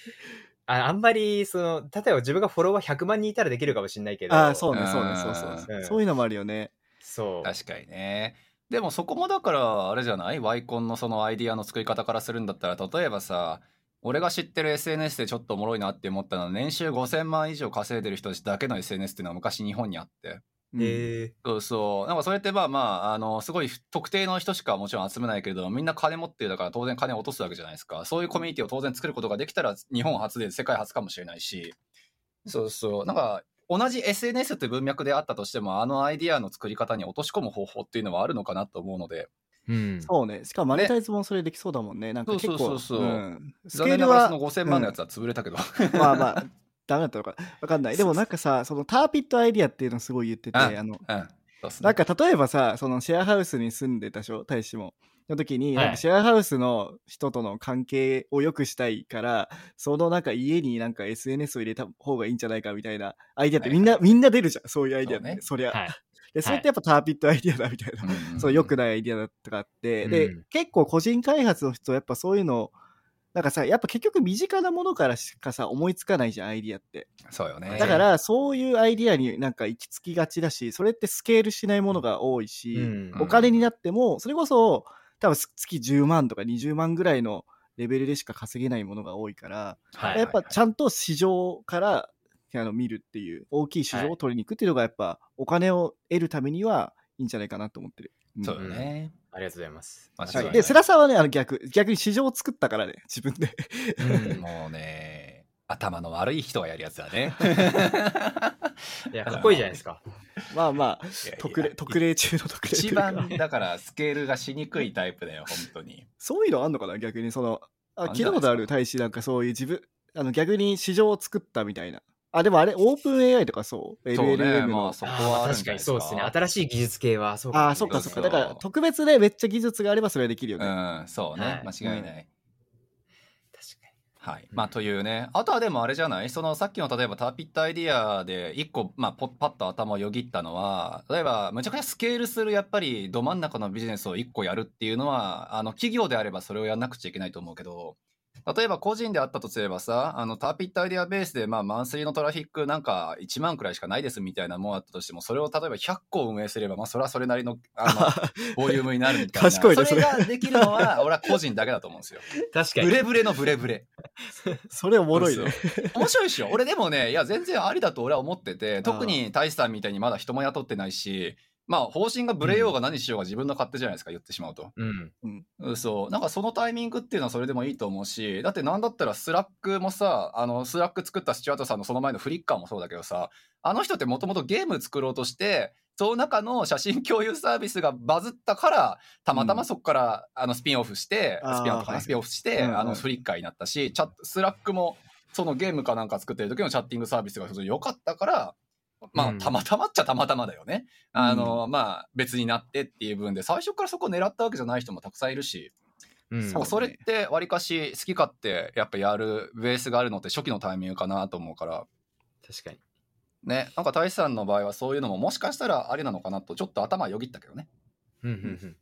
ああんまりその、例えば自分がフォロワー100万人いたらできるかもしれないけど、ああ、そうね、うんそうね、そうそうそううんそういうのもあるよね。そう。確かにね。でもそこもだからあれじゃない？ワイコンのそのアイディアの作り方からするんだったら例えばさ俺が知ってる SNS でちょっとおもろいなって思ったのは年収5000万以上稼いでる人たちだけの SNS っていうのは昔日本にあってうん。えそうそう。なんかそれってまあまああのすごい特定の人しかもちろん集めないけれどみんな金持ってるだから当然金を落とすわけじゃないですか。そういうコミュニティを当然作ることができたら日本初で世界初かもしれないし。そうそう。なんか同じ SNS って文脈であったとしてもあのアイディアの作り方に落とし込む方法っていうのはあるのかなと思うので。うん。そうね。しかもマネタイズもそれできそうだもんね。なんか結構、そうそうそうそう。ん。ス残ケールは念ながらその5000万のやつは潰れたけど、まあまあ、(laughs) ダメだったのかわかんない。でもなんかさ、そのターピットアイディアっていうのすごい言ってて、ああの、うんそうっすねなんか例えばさ、そのシェアハウスに住んでたでしょ、大使も。の時に、はいなんかシェアハウスの人との関係を良くしたいから、そのなんか家になんか SNS を入れた方がいいんじゃないかみたいなアイディアってみんな、はいみんな出るじゃん、そういうアイディアって。そうねそりゃ。はい。で、それってやっぱターピットアイディアだみたいな。うんそう、良くないアイディアだとかあって、で、うん結構個人開発の人、やっぱそういうの、なんかさ、やっぱ結局身近なものからしかさ、思いつかないじゃん、アイディアって。そうよねだから、そういうアイディアになんか行き着きがちだし、それってスケールしないものが多いし、うんお金になっても、それこそ、多分月10万とか20万ぐらいのレベルでしか稼げないものが多いから、はいやっぱちゃんと市場からあの見るっていう大きい市場を取りに行くっていうのがやっぱお金を得るためにはいいんじゃないかなと思ってる。うんそうだね。ありがとうございます。はい、間違いないで、世良さんはね、あの逆、逆に市場を作ったからね、自分で。うんもうね、頭の悪い人がやるやつだね。いや、かっこいいじゃないですか。(laughs) まあまあ、特例、特例中の特例一か番だからスケールがしにくいタイプだよ、本当に。そういうのあんのかな逆にその、あ聞いたことある大使なんかそういう自分、あの逆に市場を作ったみたいな。あ、でもあれ、オープン AI とかそう？そうね ?LLM の。まあそこは確かにそうですね。新しい技術系はそうああ、そっかそっか。そうだから特別でめっちゃ技術があればそれはできるよね。うん、そうね、はい間違いない。確かはい。まあ、というね。あとはでもあれじゃない？そのさっきの例えばターピットアイディアで一個、まあ、ポッパッと頭をよぎったのは、例えばむちゃくちゃスケールするやっぱりど真ん中のビジネスを一個やるっていうのは、あの企業であればそれをやんなくちゃいけないと思うけど、例えば個人であったとすればさ、あのターピットアイデアベースでまあマンスリーのトラフィックなんか1万くらいしかないですみたいなもんあったとしても、それを例えば100個運営すれば、まあそれはそれなりのあの (laughs) ボリュームになるみたいな。賢いねそれができるのは、俺は個人だけだと思うんですよ。に。確かに。ブレブレのブレブレ。(laughs) それおもろいね。面白いっしょ俺でもねいや全然ありだと俺は思ってて特に大志さんみたいにまだ人も雇ってないしまあ方針がブレようが何しようが自分の勝手じゃないですか言ってしまうと、うん。うん。そう。なんかそのタイミングっていうのはそれでもいいと思うしだってなんだったらスラックもさあのスラック作ったスチュワートさんのその前のフリッカーもそうだけどさあの人ってもともとゲーム作ろうとしてその中の写真共有サービスがバズったからたまたまそこから、あのスピンオフしてあースピンオフかな、はい。スピンオフして、うんうん。あのフリッカーになったしチャットスラックもそのゲームかなんか作ってる時の chatting サービスが良かったからまあ、うんたまたまっちゃたまたまだよね。あの、まあ、別になってっていう分で、最初からそこ狙ったわけじゃない人もたくさんいるし、うん。それってわりかし好き勝手やっぱやるベースがあるのって初期のタイミングかなと思うから、確かに。ね、なんか大志さんの場合はそういうのももしかしたらありなのかなとちょっと頭よぎったけどね。うんうんうん。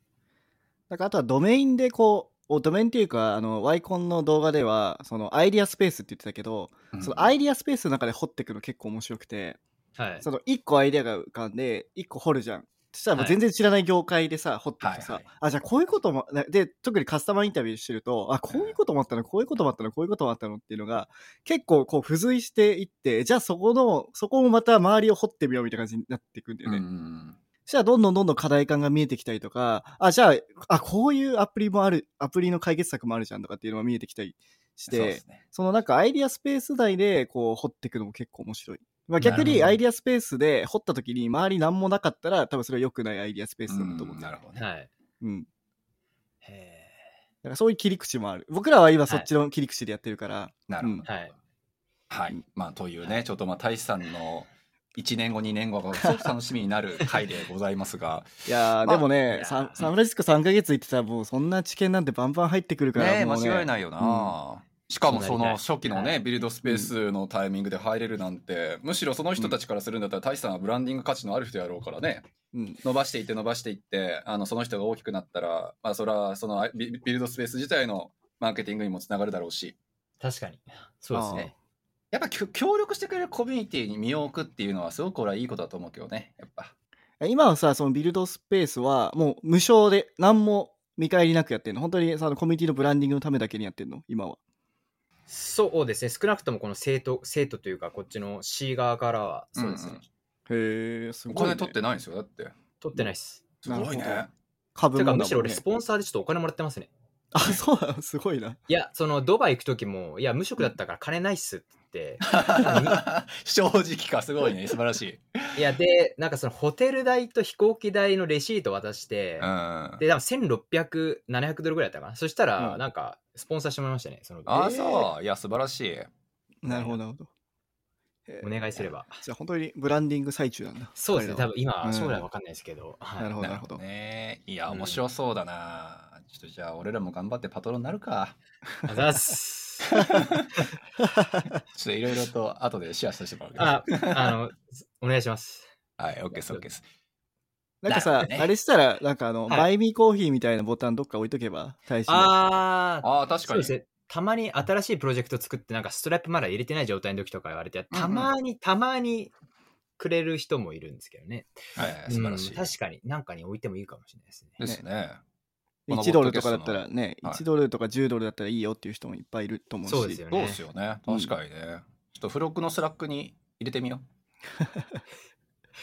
なんかあとはドメインでこう、おドメインっていうか、あの、ワイコンの動画では、そのアイディアスペースって言ってたけど、うんそのアイディアスペースの中で掘っていくの結構面白くて、はい。その1個アイディアが浮かんで、1個掘るじゃん。そしたらもうはい全然知らない業界でさ、掘っていくとさ、はいはいあ、じゃあこういうことも、なで、特にカスタマーインタビューしてると、あ、こういうこともあったの、こういうこともあったの、こういうこともあったのっていうのが、結構こう付随していって、じゃあそこの、そこもまた周りを掘ってみようみたいな感じになっていくんだようね。んそしたらどんどんどんどん課題感が見えてきたりとか、あ、じゃあ、あ、こういうアプリもある、アプリの解決策もあるじゃんとかっていうのが見えてきたりしてそね。そのなんかアイディアスペース内でこう掘っていくのも結構面白い。まあ、逆にアイディアスペースで掘った時に周り何もなかったら多分それは良くないアイディアスペースだと思ってる。なるほどね。はい。うん。へだからそういう切り口もある。僕らは今そっちの切り口でやってるから。なるほど。うんーはい。はい。まあ、というね、ちょっとまあ、大志さんの1年後、2年後がすご (laughs) く楽しみになる回でございますが、いやー、まあでもねサン、フランシスコ3ヶ月行ってたらもうそんな知見なんてバンバン入ってくるから。ね間違いないよな、しかもそのそ初期のね、はい。ビルドスペースのタイミングで入れるなんて、むしろその人たちからするんだったら大志さんはブランディング価値のある人やろうからね。うん。伸ばしていって伸ばしていってあのその人が大きくなったらまあそれはそのビビルドスペース自体のマーケティングにもつながるだろうし。確かに。そうですね。やっぱ協力してくれるコミュニティに身を置くっていうのはすごく俺はいいことだと思うけどねやっぱ。今はさ、そのビルドスペースはもう無償で何も見返りなくやってんの？本当にそのコミュニティのブランディングのためだけにやってんの？今は。そうですね。少なくともこの生徒、生徒というか、こっちの C 側からは、そうですね。うんうんへえ、すおごい、ね。金取ってないんですよだって取ってないっす。すごいなるほどねてか、株もむしろ俺、スポンサーでちょっとお金もらってますね。あ、そうなの？すごいな。いや、その、ドバイ行く時も、いや、無職だったから金ないっすって、(laughs) 正直かすごいね素晴らしい、いや、で、なんかその、ホテル代と飛行機代のレシート渡して、うん、で、多分1600、700ドルぐらいだったかな。そしたら、うんなんか、スポンサーしてもらいましたね。その、ああ、えーそういや素晴らしいなるほど、なるほど。お願いすれば。じゃあ本当にブランディング最中なんだ。そうですね。多彼分今、うん将来わかんないですけど。はいなるほど、なるほど。ねいやうん面白そうだな、ちょっとじゃあ俺らも頑張ってパトロンになるかあざいます。ちょっといろいろと後でシェアさせてもらうけど。あ、あの、お願いします。はい OK です OK です。なんかさね。あれしたら、なんかあの、はい。バイミーコーヒーみたいなボタンどっか置いとけば、大使のあー、ああ確かに。そうですね。たまに新しいプロジェクト作って、なんかストラップまだ入れてない状態の時とか言われて、たまに、たまにくれる人もいるんですけどね。はい素晴らしい、うん確かに、なんかに置いてもいいかもしれないですね。ですね1ドルとかだったらね、はい1ドルとか10ドルだったらいいよっていう人もいっぱいいると思うし。そうですよね。そうですよね確かにね、ちょっと付録のスラックにれてみよう。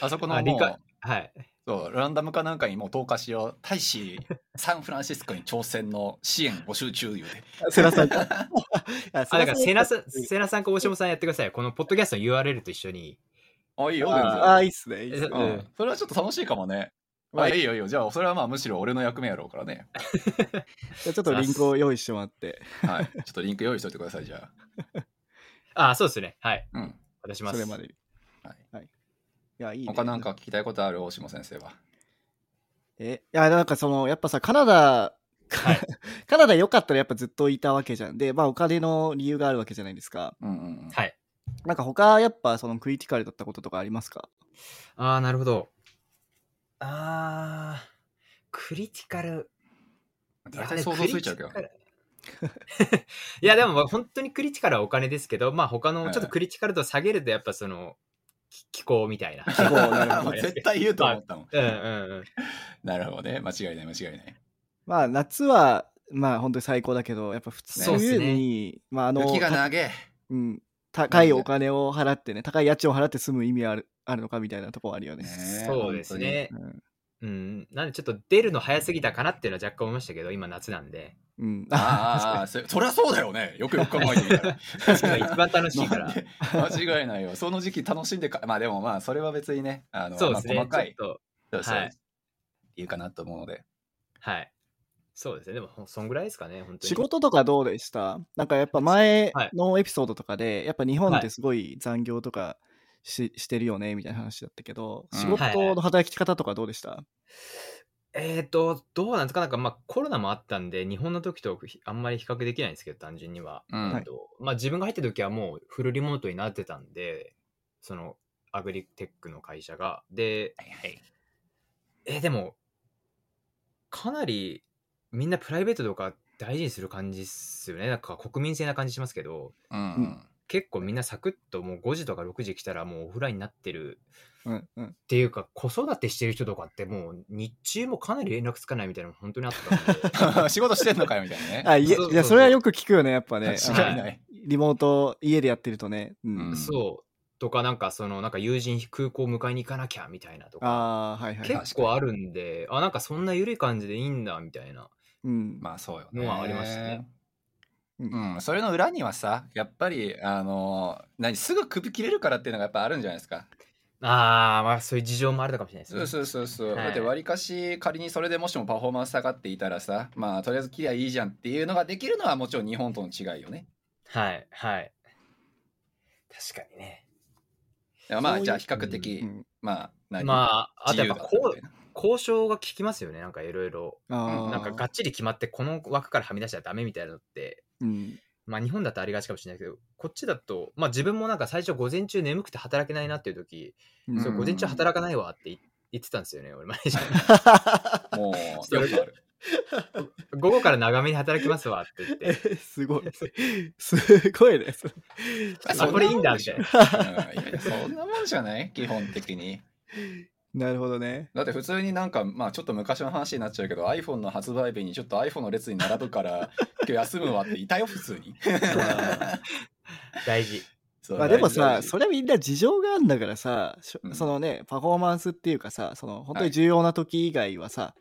(laughs) あそこのあ理解もう、はい。そう、ランダムかなんかにもう投下しよう。大使、サンフランシスコに挑戦の支援募集中言うて。セナさんか。(laughs) ああ、だから、セナさん、んセナさんか大島さんやってください。このポッドキャストの URL と一緒に。あ、いいよ、全然。ああ、いいっすね。いいっすねうんうん、それはちょっと楽しいかもね。まああ、いいよいいよ。じゃあ、それはまあむしろ俺の役目やろうからね。(laughs) じゃあちょっとリンクを用意してもらって。はい。(laughs) ちょっとリンク用意しといてください、じゃあ、そうですね。はい。あ。うん。渡します。それまでに。はい。いや、いいね。他なんか聞きたいことある大島先生は？え、いや、なんかその、やっぱさ、カナダ、はい (laughs) カナダ良かったらやっぱずっといたわけじゃん。で、まあお金の理由があるわけじゃないですか。うんうんうん。はい。なんか他やっぱそのクリティカルだったこととかありますか？ああ、なるほど。ああ、クリティカル。大体想像ついちゃうけどいや。でもクリティカル (laughs) いや、でも本当にクリティカルはお金ですけど、まあ他のはいちょっとクリティカル度下げるとやっぱその、き気候みたいな。気候なるほど絶対言うと思ったもん。うんうんうん。(laughs) なるほどね。間違いない、間違いない。まあ夏は、まあ本当に最高だけど、やっぱ普通そうっす冬ねに、まああの、雪がた長え。うん、高いお金を払ってね、高い家賃を払って住む意味あるあるのかみたいなところあるよね。そうですね。うんうん。なんでちょっと出るの早すぎたかなっていうのは若干思いましたけど、今夏なんで。うん。あーあー、そそりゃそうだよね。よくよく考えてみたら。確かに一番楽しいから間違いないよ。その時期楽しんでか、まあでもまあ、それは別にね、あの、そうですね。まあ、細かいちょっと、そうそうはい理由かなと思うので。はい。そうですね。でも、ほそんぐらいですかね、本当に。仕事とかどうでした？なんかやっぱ前のエピソードとかで、やっぱ日本ってすごい残業とかし,、してるよねみたいな話だったけど、うん仕事の働き方とかどうでした、えーと、どうなんですか？なんか、まあ、コロナもあったんで、日本の時とひあんまり比較できないんですけど、単純には。うんえっとまあ、自分が入った時はもうフルリモートになってたんで、その、アグリテックの会社が。で、はいはい。えーでも、かなりみんなプライベートとか大事にする感じっすよね。なんか国民性な感じしますけど、うんうん。結構みんなサクッともう5時とか6時来たらもうオフラインになってる。うんうん。っていうか子育てしてる人とかってもう日中もかなり連絡つかないみたいなの本当にあった (laughs) 仕事してんのかよみたいなね。あいやそうそうそう。いやそれはよく聞くよねやっぱね。間違いない。あのリモート家でやってるとね、うん。うんそう。とかなんかそのなんか友人空港迎えに行かなきゃみたいなとかああはいはいはい。結構あるんであなんかそんな緩い感じでいいんだみたいな。うん。まあそうよね。のはありましたね。うん、それの裏にはさ、やっぱり、あの、何、すぐ首切れるからっていうのがやっぱあるんじゃないですか。あーまあそういう事情もあるのかもしれないですね。そうそうそうそう。はい。だって、わりかし、仮にそれでもしもパフォーマンス下がっていたらさ、まあ、とりあえず切りゃいいじゃんっていうのができるのはもちろん日本との違いよね。はいはい。確かにね。まあ、じゃあ比較的、うんまあ、何まああとやっぱ交渉が効きますよねなんかいろいろ。なんかがっちり決まってこの枠からはみ出しちゃダメみたいなのってうん。まあ日本だとありがちかもしれないけどこっちだとまあ自分もなんか最初午前中眠くて働けないなっていう時、うん。そう午前中働かないわって言言ってたんですよね俺マネージャーにもう、よくある。(laughs) 午後から長めに働きますわって言って。すごい。(laughs) すごいねそれ。あこれいいんだみたいなうんいやそんなもんじゃない？基本的に。なるほどね。だって普通になんか、まあちょっと昔の話になっちゃうけど、iPhone の発売日にちょっと iPhone の列に並ぶから、(laughs) 今日休むわっていたよ、普通に。大事。まあでもさそれはみんな事情があるんだからさ、うん。そのねパフォーマンスっていうかさその本当はい。に重要な時以外はさ、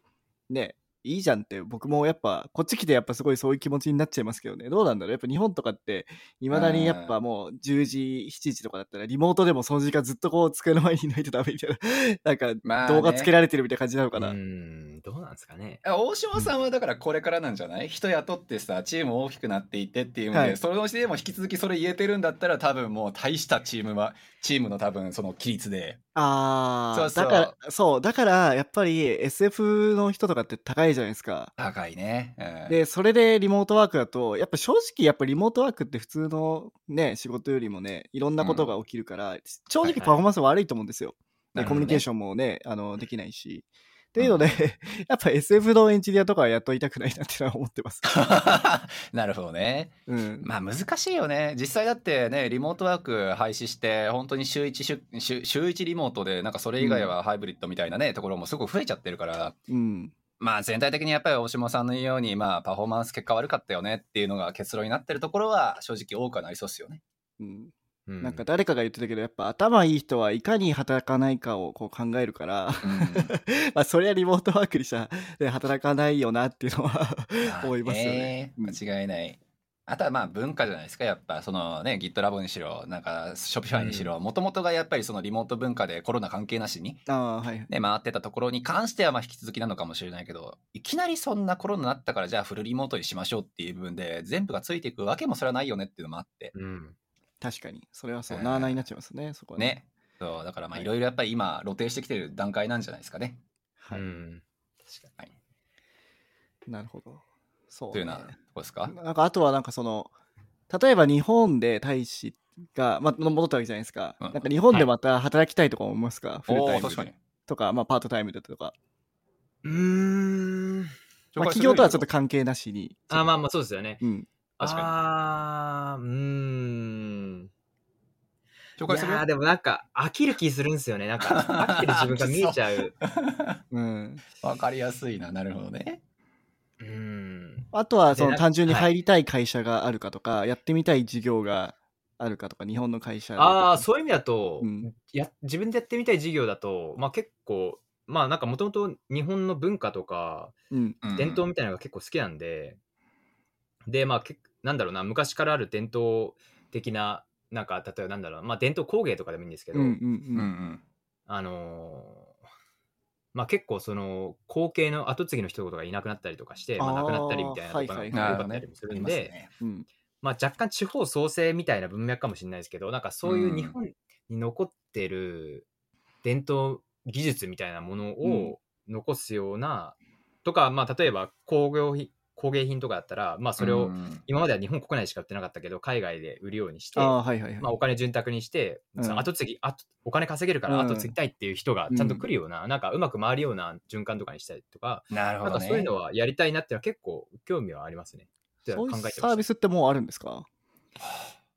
ねいいじゃんって僕もやっぱこっち来てやっぱすごいそういう気持ちになっちゃいますけどね。どうなんだろう？やっぱ日本とかっていまだにやっぱもう10時7時とかだったらリモートでもその時間ずっとこう机の前にいないとダメみたいな。(laughs) なんかまあね。動画つけられてるみたいな感じなのかな、うーんどうなんですかね。大島さんはだからこれからなんじゃない？人雇ってさチーム大きくなっていってっていうので、はい。そのうちでも引き続きそれ言えてるんだったら多分もう大したチームはチームの多分その規律で。ああそうそう。だからそうだからやっぱり SF の人とかって高いじゃないですか。高いね、うん。で、それでリモートワークだと、やっぱ正直、やっぱリモートワークって普通のね、仕事よりもね、いろんなことが起きるから、正直はいはい。パフォーマンス悪いと思うんですよ。でなるほどね。コミュニケーションもね、あの、できないし。っていうので、(laughs) やっぱ SF のエンジニアとかは雇いたくないなっていうのは思ってます。(laughs) なるほどね。うん。まあ難しいよね。実際だってねリモートワーク廃止して本当に週1週週週1リモートでなんかそれ以外はハイブリッドみたいなね、ところもすごく増えちゃってるから。うん。まあ全体的にやっぱり大島さんの言うようにまあパフォーマンス結果悪かったよねっていうのが結論になってるところは正直多くはなりそうですよね。うん。うんなんか誰かが言ってたけど、やっぱ頭いい人はいかに働かないかをこう考えるから、(laughs) まあそりゃリモートワークにしたで働かないよなっていうのは (laughs) 思いますよね。うん間違いない。あとはまあ文化じゃないですかやっぱそのね GitLab にしろなんか Shopify にしろもともとがやっぱりそのリモート文化でコロナ関係なしに、はい。ね、回ってたところに関してはまあ引き続きなのかもしれないけどいきなりそんなコロナになったからじゃあフルリモートにしましょうっていう部分で全部がついていくわけもそれはないよねっていうのもあってうん。確かに。それはそう、うんなあなあになっちゃいますね、そこはね。そうだからまあはいいろいろやっぱり今露呈してきてる段階なんじゃないですかね。はい。うん。確かに。なるほど。そう、というようなとこですか？なんかあとはなんかその例えば日本で大使が、まあ、戻ったわけじゃないですか、うんなんか日本でまた働きたいとか思いますか、フルタイムでおお確かに。とか、まあ、パートタイムでとか、うーん。まあ、企業とはちょっと関係なしにあ、まあまあそうですよね。うん確かにああ、うーん。い紹介する？やーでもなんか飽きる気するんですよね。なんか飽きてる自分が見えちゃう。(laughs) うん、わかりやすいななるほどね。あとはその単純にはい。入りたい会社があるかとか、やってみたい事業があるかとか日本の会社ああ、そういう意味だと、うん。や自分でやってみたい事業だと、まあ結構、まあなんかもともと日本の文化とかうん。うん伝統みたいなのが結構好きなんで、で、まあけなんだろうな、昔からある伝統的な、なんか例えばなんだろうな、まあ伝統工芸とかでもいいんですけど、うんうんうんうん。あのーまあ結構その後継の後継ぎの人とかがいなくなったりとかして、まあ、亡くなったりみたいなとかはいがはい。多かったりもするんで、まあ、若干地方創生みたいな文脈かもしれないですけどなんかそういう日本に残ってる伝統技術みたいなものを残すような、とか、まあ、例えば工業品工芸品とかだったら、まあ、それをうん今までは日本国内しか売ってなかったけど海外で売るようにして、ああはいはいはい、まあ、お金潤沢にして、うんその後継ぎあとお金稼げるからうん後継ぎたいっていう人がちゃんと来るような、なんかうまく回るような循環とかにしたりとか、なんなるほどね。かそういうのはやりたいなっていうのは結構興味はありますね。そういうサービスってもうあるんですか？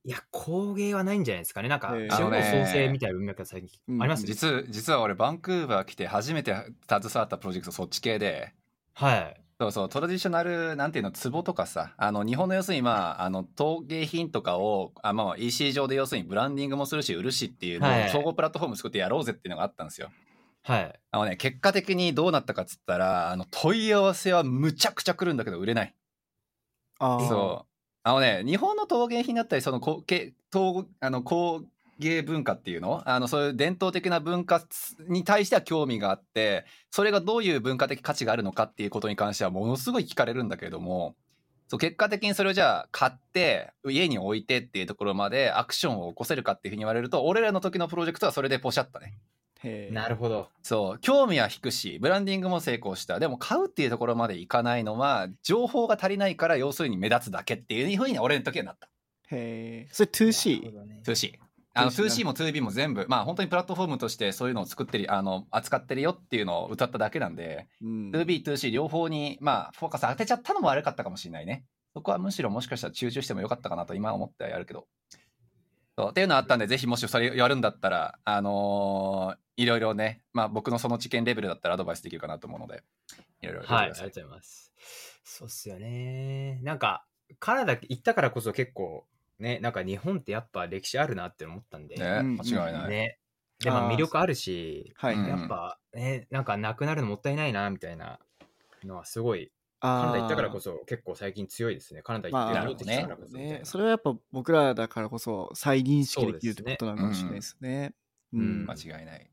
いや、工芸はないんじゃないですかね。なんか、地方創生みたいな文脈が最近うんあります？ね。実実は俺バンクーバー来て初めて携わったプロジェクトそっち系ではい。そうそうトラディショナルなんていうの壺とかさあの日本の要するにまああの陶芸品とかをあ、まあ、EC 上で要するにブランディングもするし売るしっていうのはいを総合プラットフォーム作ってやろうぜっていうのがあったんですよ。はい。あのね結果的にどうなったかっつったらあの問い合わせはむちゃくちゃ来るんだけど売れない。ああそうあのね日本の陶芸品だったりその工芸陶あの工芸文化っていうの？あのそういう伝統的な文化に対しては興味があってそれがどういう文化的価値があるのかっていうことに関してはものすごい聞かれるんだけれどもそう結果的にそれをじゃあ買って家に置いてっていうところまでアクションを起こせるかっていうふうに言われると俺らの時のプロジェクトはそれでポシャったね。へえ。なるほど。そう興味は引くしブランディングも成功した。でも買うっていうところまでいかないのは情報が足りないから要するに目立つだけっていうふうに俺の時はなった。へえ。それ 2C なるほどね。2C あの 2C 2C も 2B も全部まあ本当にプラットフォームとしてそういうのを作ってるあの扱ってるよっていうのを歌っただけなんで、うん 2B2C 両方にまあフォーカス当てちゃったのも悪かったかもしれないねそこはむしろもしかしたら集中してもよかったかなと今思ってはやるけどそうっていうのあったんでぜひもしそれやるんだったらあのーいろいろねまあ僕のその知見レベルだったらアドバイスできるかなと思うのでいろいろはい。ありがとうございます。そうっすよね。なんか、カナダ行ったからこそ結構、ね、なんか日本ってやっぱ歴史あるなって思ったんで。ね、うん間違いない、ね。で、まあーあ魅力あるし、はい、うんやっぱね、なんかなくなるのもったいないな、みたいなのはすごい、あカナダ行ったからーこそ結構最近強いですね。カナダ行ってってきたからこそ。ね、それはやっぱ僕らだからこそ再認識できるってことなのかもしれないですね。そうですね。うん。間違いない。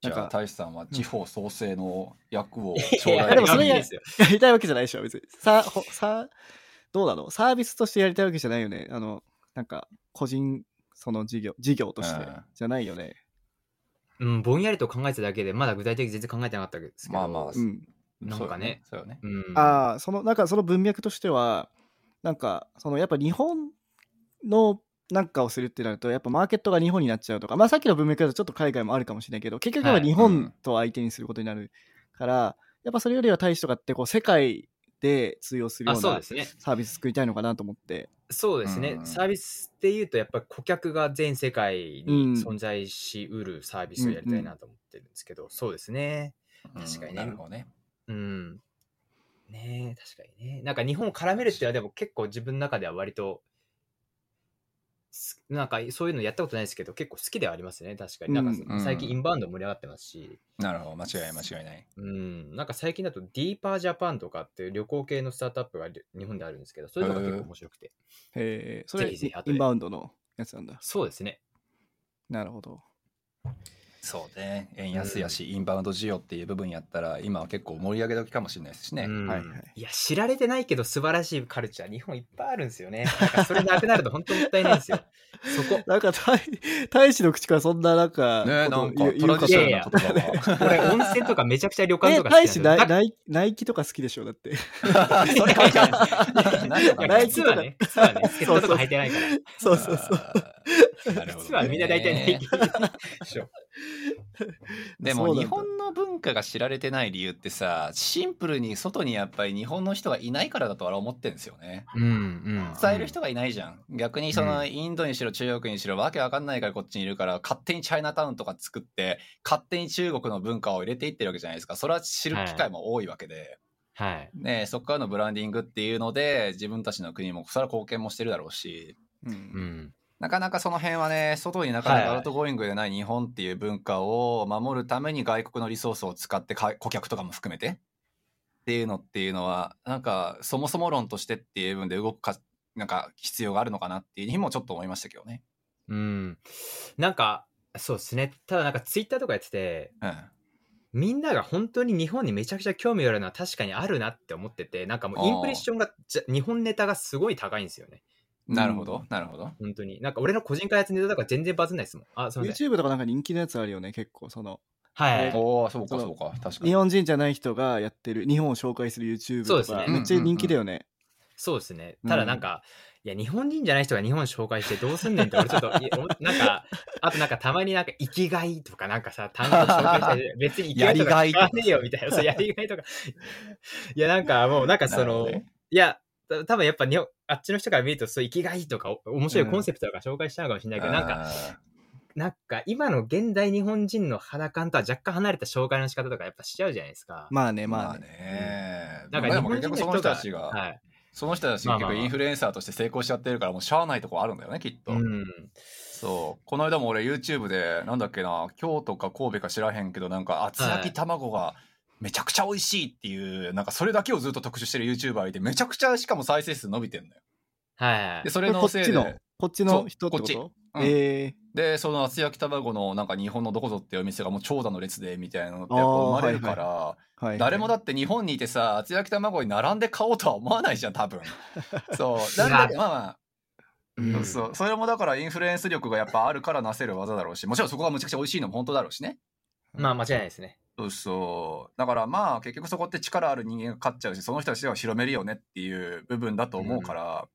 じゃあ大志さんは地方創生の役をい将や来でもそれやりたいわけじゃないでしょ、別に。さ、ほさ、どうなの？サービスとしてやりたいわけじゃないよね。あの、なんか、個人、その事業、事業としてうん。じゃないよね。うん、ぼんやりと考えてただけで、まだ具体的に全然考えてなかったですけど、まあまあ。うん。なんかね。そうよね。うん、ああ、その、なんかその文脈としては、なんか、そのやっぱ日本のなんかをするってなると、やっぱマーケットが日本になっちゃうとか、まあさっきの文脈だとちょっと海外もあるかもしれないけど、結局やっぱはい。日本と相手にすることになるから、やっぱそれよりは大使とかってこう世界で通用するあようなそうですね。サービス作りたいのかなと思って。そうですね、うんサービスっていうと、やっぱり顧客が全世界に存在しうるサービスをやりたいなと思ってるんですけど、そうですね。確かにねなるほどねうん。ねえ確かにね。なんか日本を絡めるっていうのは、でも結構自分の中では割と、すなんかそういうのやったことないですけど、結構好きではありますね、確かに。なんうんか最近インバウンド盛り上がってますし、なるほど間違い間違いないうん、なんか最近だとディーパージャパンとかっていう旅行系のスタートアップがり日本であるんですけど、そういうのが結構面白くて。へえ、それぜひぜひインバウンドのやつなんだ。そうですね。なるほど。そうね円安やし、インバウンド需要っていう部分やったら今は結構盛り上げ時かもしれないですしね、うんはいはいいや、知られてないけど素晴らしいカルチャー、日本いっぱいあるんですよね。なんかそれなくなると本当もったいないんですよ。(laughs) そこ。なんか大、大使の口からそんななんか、ねえなんかこと言うトラディショナルない言葉が俺、温泉とかめちゃくちゃ旅館え、とか好きなん大使ナイですよだナイナイキとか好きでしょだって。(laughs) それないナイキや靴はね、靴はね、セットとか履いてないから。そうそうそう。うなるほどね。靴はみんな大体ナイキでしょ。でも日本の文化が知られてない理由ってさシンプルに外にやっぱり日本の人がいないからだと俺は思ってるんですよね。うんうん。伝える人がいないじゃん。逆にそうのん。インドにしろ中国にしろわけわかんないからこっちにいるから勝手にチャイナタウンとか作って勝手に中国の文化を入れていってるわけじゃないですか。それは知る機会も多いわけで、はい。ねえそこからのブランディングっていうので自分たちの国もそれは貢献もしてるだろうし。うん。うん。なかなかその辺はね、外になかなか outgoing でない日本っていう文化を守るために外国のリソースを使ってか顧客とかも含めてっていうのっていうのは、なんかそもそも論としてっていう部分で動くか、なんか必要があるのかなっていうにもちょっと思いましたけどね。うん。なんか、そうですね。ただなんかツイッターとかやってて、うん。みんなが本当に日本にめちゃくちゃ興味があるのは確かにあるなって思ってて、なんかもうインプレッションが、じゃ日本ネタがすごい高いんですよね。なるほど、なるほど。本当に。なんか俺の個人開発ネタとか全然バズんないですもん。あ、すみません。YouTube とかなんか人気のやつあるよね、結構。その、はい。おおそうかそそううか、確か日に。本人じゃない人がやってる、日本を紹介する YouTube とか、そうですねめっちゃ人気だよね。そうですね。ただなんか、いや、日本人じゃない人が日本紹介してどうすんねんって、俺ちょっと、いやおなんか、あとなんかたまになんか、生きがいとかなんかさ、単語紹介したり、別に生きがいとかやりがいとか (laughs) 使わねえよみたいな、そう、やりがいとか。いや、なんかもう、なんかその、いや、た多分やっぱ日本あっちの人から見ると、そう、生きがいとか、お面白いコンセプトとか紹介したのかもしれないけど、なんか、あなんか今の現代日本人の肌感とは若干離れた紹介の仕方とかやっぱしちゃうじゃないですか。まあね、ーまあまあね。ね。なんかで日本人の人たちが、はい。その人たちが結局インフルエンサーとして成功しちゃってるからもうしゃあないとこあるんだよね、きっと。うん。そうこの間も俺 YouTube でなんだっけな京都か神戸か知らへんけどなんか厚焼き卵がめちゃくちゃ美味しいっていう、なんかそれだけをずっと特集してる YouTuber いてめちゃくちゃしかも再生数伸びてんのよ。はいで。それのせいでっちの、こっちの人ってこそうことっち。うん。えでその厚焼き卵のなんか日本のどこぞっていうお店がもう長蛇の列でみたいなのってっぱ生まれるから、ーはい。誰もだって日本にいてさ厚焼き卵に並んで買おうとは思わないじゃん多分。(laughs) そう。なんだけどまあまあ。うん。そうそう。それもだからインフルエンス力がやっぱあるからなせる技だろうしもちろんそこがむちゃくちゃ美味しいのも本当だろうしね。まあ間違いないですね。そうそう。だからまあ結局そこって力ある人間が勝っちゃうしその人たちが広めるよねっていう部分だと思うから、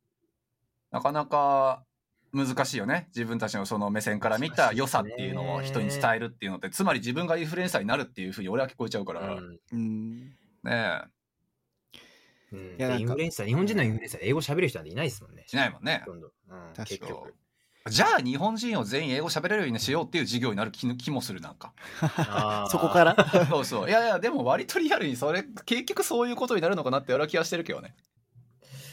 なかなか難しいよね。自分たちのその目線から見た良さっていうのを人に伝えるっていうのってつまり自分がインフルエンサーになるっていうふうに俺は聞こえちゃうから、ねうん。うん。え。うん。いやインフルエンサー、日本人のインフルエンサー、英語喋る人なんていないですもんね。しないもんね。ほとんど。うん、確かに。結局。じゃあ日本人を全員英語喋れるようにしようっていう授業になる気気もするなんか。そこから？(laughs) そうそう。いやいやでも割とリアルにそれ結局そういうことになるのかなって俺は気がしてるけどね。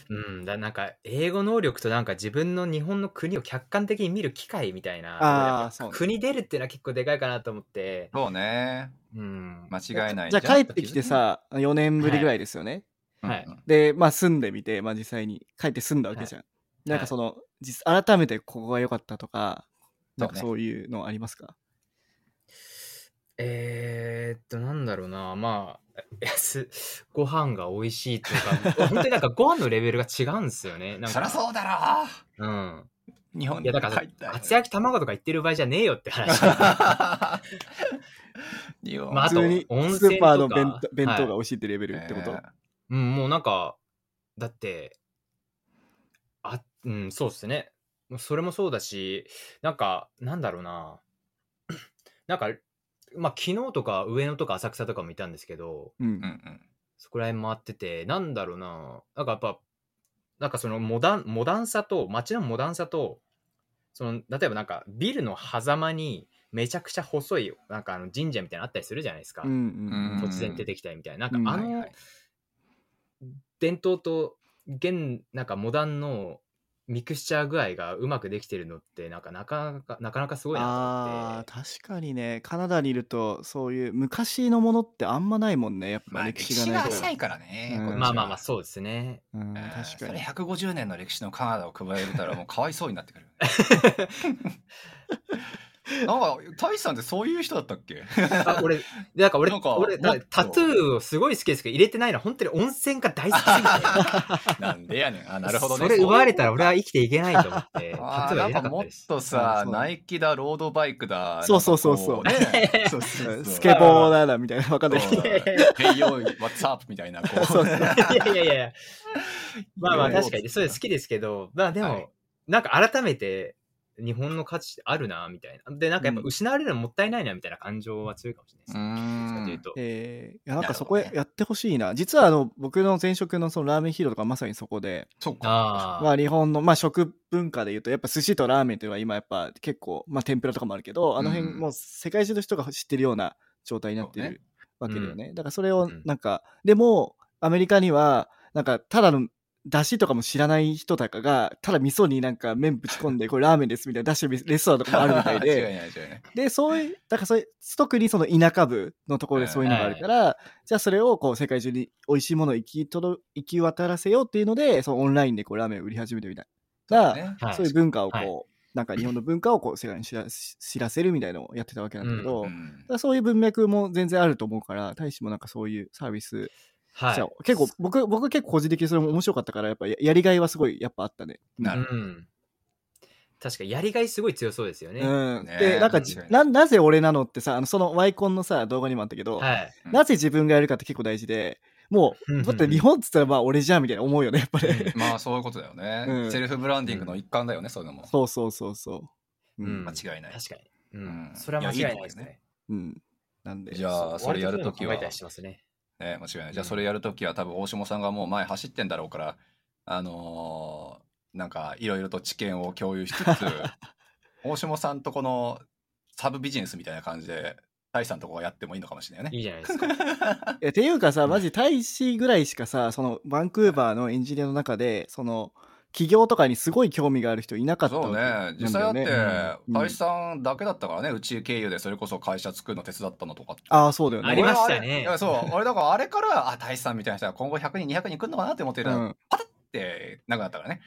うん、だなんか英語能力となんか自分の日本の国を客観的に見る機会みたいなあーそうね。国出るっていうのは結構でかいかなと思って、そうね。うん、間違いないじゃあ帰ってきてさ、4年ぶりぐらいですよね。はい。うんうん。で、まあ住んでみて、まあ実際に帰って住んだわけじゃん。なんかその、実改めてここが良かったとか、なんかそういうのありますか？えー、っとなんだろうな。まあ (laughs) ご飯が美味しいとか (laughs) 本当になんかご飯のレベルが違うんですよね。なんか。そりゃそうだろう。ん。日本いやだから厚焼き卵とか言ってる場合じゃねえよって話。日 (laughs) 本まああと温ス泉とか。ーパーの弁当弁当はい。が美味しいってレベルってこと、えー。うん、もうなんか、だって、あ、うん、そうっすね。もうそれもそうだし、なんか、なんだろうな。(clears throat) なんか、まあ、昨日とか上野とか浅草とかもいたんですけど、うんうんうんそこら辺回ってて、なんだろうな。なんかやっぱ、なんかそのモダン、モダンさと、街のモダンさと、その、例えばなんかビルの狭間にめちゃくちゃ細い、なんかあの神社みたいなのあったりするじゃないですか。うんうんうん突然出てきたりみたいな。うんなんかあの、伝統と現なんかモダンのミクスチャー具合がうまくできてるのってなんかなかなかなかなかすごいなと思って。確かにね。カナダにいるとそういう昔のものってあんまないもんね。やっぱまあ歴歴史がないと、史が浅いからね、うん。まあまあまあそうですね。うん、うん確かそれに150年の歴史のカナダを加えたらもうかわいそうになってくる (laughs) (laughs) なんか大志さんってそういう人だったっけ？あ俺でなんか俺なんか俺タトゥーをすごい好きですけど入れてないのは本当に温泉が大好きすぎてな。(laughs) んでやねん。あなるほどね。それ奪われたら俺は生きていけないと思ってタトゥーは入れなんかもっとさ、ナイキだロードバイクだそうそうそうそう。ね。(laughs) そうそうスケボーだなみたいなわかんないヘイヨー、What's up? みたいな、こう。そうそう。いやいやいやまあまあ確かにそれ好きですけど。まあでも、はい。なんか改めて日本の価値ってあるなみたいな。でなんかやっぱ失われるのもったいないなみたいな感情は強いかもしれないです、えー、いやなんかそこへやってほしいな。実はあの僕の前職のそのラーメンヒーローとかまさにそこでそ。ああ、まあ日本の、まあ、食文化でいうとやっぱ寿司とラーメンというのは今やっぱ結構、まあ、天ぷらとかもあるけどあの辺うん。もう世界中の人が知ってるような状態になってるわけだよね。だからそれをうん。なんか、でもアメリカにはなんかただの出汁とかも知らない人とかがただ味噌になんか麺ぶち込んで (laughs) これラーメンですみたいな出しレストランとかもあるみたいで。(laughs) でそういうだからそういう特にその田舎部のところでそういうのがあるから、じゃあそれをこう世界中に美味しいものを行き届行き渡らせようっていうのでそのオンラインでこうラーメンを売り始めてみたいな、そうい。う文化をこう、はい。なんか日本の文化をこう世界に知ら (coughs) 知らせるみたいなのをやってたわけなんだけど、そういう文脈も全然あると思うから大使もなんかそういうサービス、はい。結構僕僕結構個人的にそれも面白かったからやっぱややりがいはすごいやっぱあったね。なるうん。確かにやりがいすごい強そうですよね、うん、ねでなんかないななぜ俺なのってさあのそのワイコンのさ動画にもあったけど、はい。なぜ自分がやるかって結構大事でもうだって日本っつったらまあ俺じゃんみたいな思うよねやっぱり、まあそういうことだよね、うん。セルフブランディングの一環だよね、そういうのも。そうそうそうそう。うん。間違いない。確かに、うん。うん。それは間違いないですね。うん。なんで。じゃあ、それやるときは、ねね、間違いない。じゃあ、それやるときは、多分大下さんがもう前走ってんだろうから、あのーなんか、いろいろと知見を共有しつつ、(laughs) 大下さんとこのサブビジネスみたいな感じで、大さんとこがやってもいいのかもしれないよね。いいじゃないですか (laughs) えっていうかさ、マジ大使ぐらいしかさ、そのバンクーバーのエンジニアの中で、その企業とかにすごい興味がある人いなかったそうね、実際だって、うん大志さんだけだったからね、うち経由でそれこそ会社作るの手伝ったのとか。ああ、そうだよね。ありましたねそう、俺だからあれから、あ、大志さんみたいな人が今後100人、200人来るのかなって思ってたら、うん。ってなくなったからね。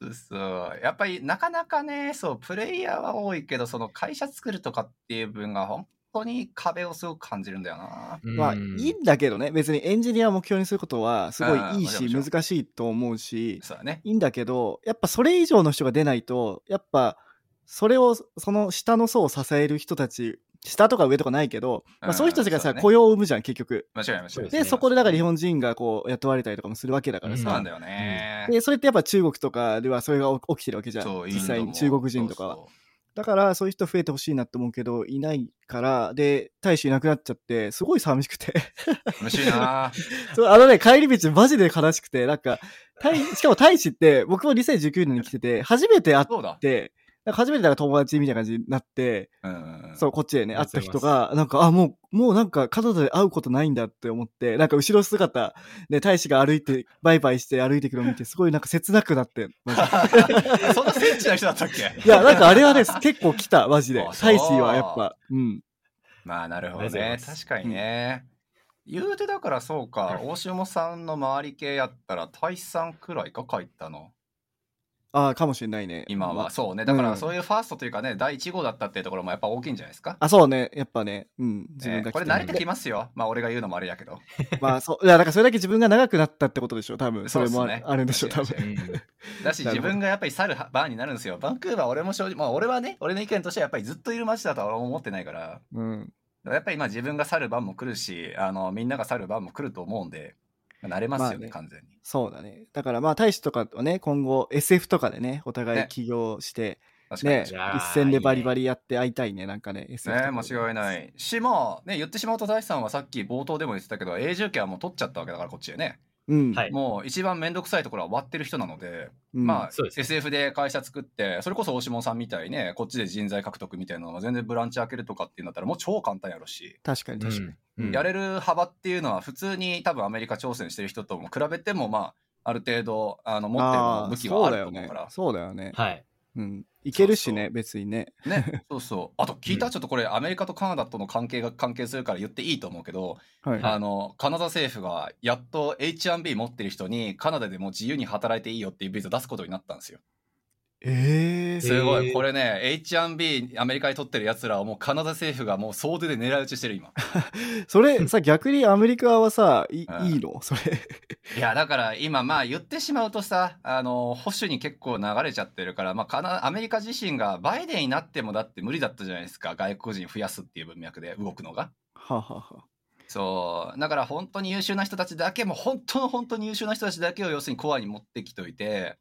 そう。(laughs) そう。やっぱりなかなかね、そう、プレイヤーは多いけど、その会社作るとかっていう分が本当に壁をすごく感じるんだよな。まあ、いいんだけどね、別にエンジニアを目標にすることはすごいいいし、難しいと思うし、そうだね。いいんだけど、やっぱそれ以上の人が出ないと、やっぱ、それを、その下の層を支える人たち、下とか上とかないけど、まあ、うんそういう人たちがさ、ね雇用を生むじゃん、結局。間違いない間違。で、そこでだから日本人がこう、雇われたりとかもするわけだからさそうなん。だよね。で、それってやっぱ中国とかではそれが起きてるわけじゃん。実際に中国人とかは。だから、そういう人増えてほしいなって思うけど、いないから、で、大使いなくなっちゃって、すごい寂しくて。そう嬉しいな。(laughs) そうあのね、帰り道マジで悲しくて、なんか、大しかも大使って、僕も2019年に来てて、初めて会っそうだ。て、なんか初めてだから友達みたいな感じになって、うんうんうん。そう、こっちでね、会った人が、なんか、あ、もう、もうなんか、カナダで会うことないんだって思って、なんか後ろ姿、ね、大使が歩いて、バイバイして歩いてくるのを見て、すごいなんか切なくなって、(laughs) そんなセンチな人だったっけ？(laughs) いや、なんかあれはね、結構来た、マジで。大使はやっぱ、うん。まあなるほどね。確かにね、言うてだからそうか大下さんの周り系やったら大志さんくらいか書いたの？ああ、かもしれないね。今まあはそうねだかうんらそういうファーストというかね、第1号だったっていうところもやっぱ大きいんじゃないですかあ、そうね。やっぱね、うん。自分がねこれ慣れてきますよまあ俺が言うのもあれやけどまあ、そう。いや、だからそれだけ自分が長くなったってことでしょ、多分。それもあねあるんでしょ、多分。だし自分がやっぱり去るバーになるんですよバンクーバー俺も正直まあ俺はね俺の意見としてはやっぱりずっといる街だとは思ってないからうん。やっぱり今自分が去る番も来るしあのみんなが去る番も来ると思うんでまあ慣れますよね,、まあね。完全に。そうだね。だからまあ、大使とかはね、今後 SF とかでね、お互いね。起業して、ね、いやー一戦でバリバリやって会いたいね、なんかね、SF ね。間違いない。しまあね言ってしまうと大志さんはさっき冒頭でも言ってたけど永住権はもう取っちゃったわけだからこっちでね、うん。はいもう一番面倒くさいところは終わってる人なので、うんまあ SF で会社作ってそれこそ大下さんみたいにねこっちで人材獲得みたいなのが全然ブランチ開けるとかっていうんだったらもう超簡単やろし、確かに確かに。うんうんやれる幅っていうのは普通に多分アメリカ挑戦してる人とも比べてもまある程度あの持ってる武器はあるとそうだよね思うから。そうだよね。はい。うん。いけるしね、別にね。ね、(laughs) そうそう。あと聞いた、うんちょっとこれアメリカとカナダとの関係が関係するから言っていいと思うけど、はい。あのカナダ政府がやっと H1B 持ってる人にカナダでも自由に働いていいよっていうビザ出すことになったんですよ。ええすごい、これね H1B アメリカに取ってるやつらをもうカナダ政府がもう総出で狙い撃ちしてる今。(laughs) それ (laughs) さ、逆にアメリカはさ、いうん。いいの？(laughs) それ。いやだから今まあ言ってしまうとさあの保守に結構流れちゃってるから、まあ、カナアメリカ自身がバイデンになってもだって無理だったじゃないですか。外国人増やすっていう文脈で動くのが。はあはあはあ。そう。だから本当に優秀な人たちだけもう本当の本当に優秀な人たちだけを要するにコアに持ってきといて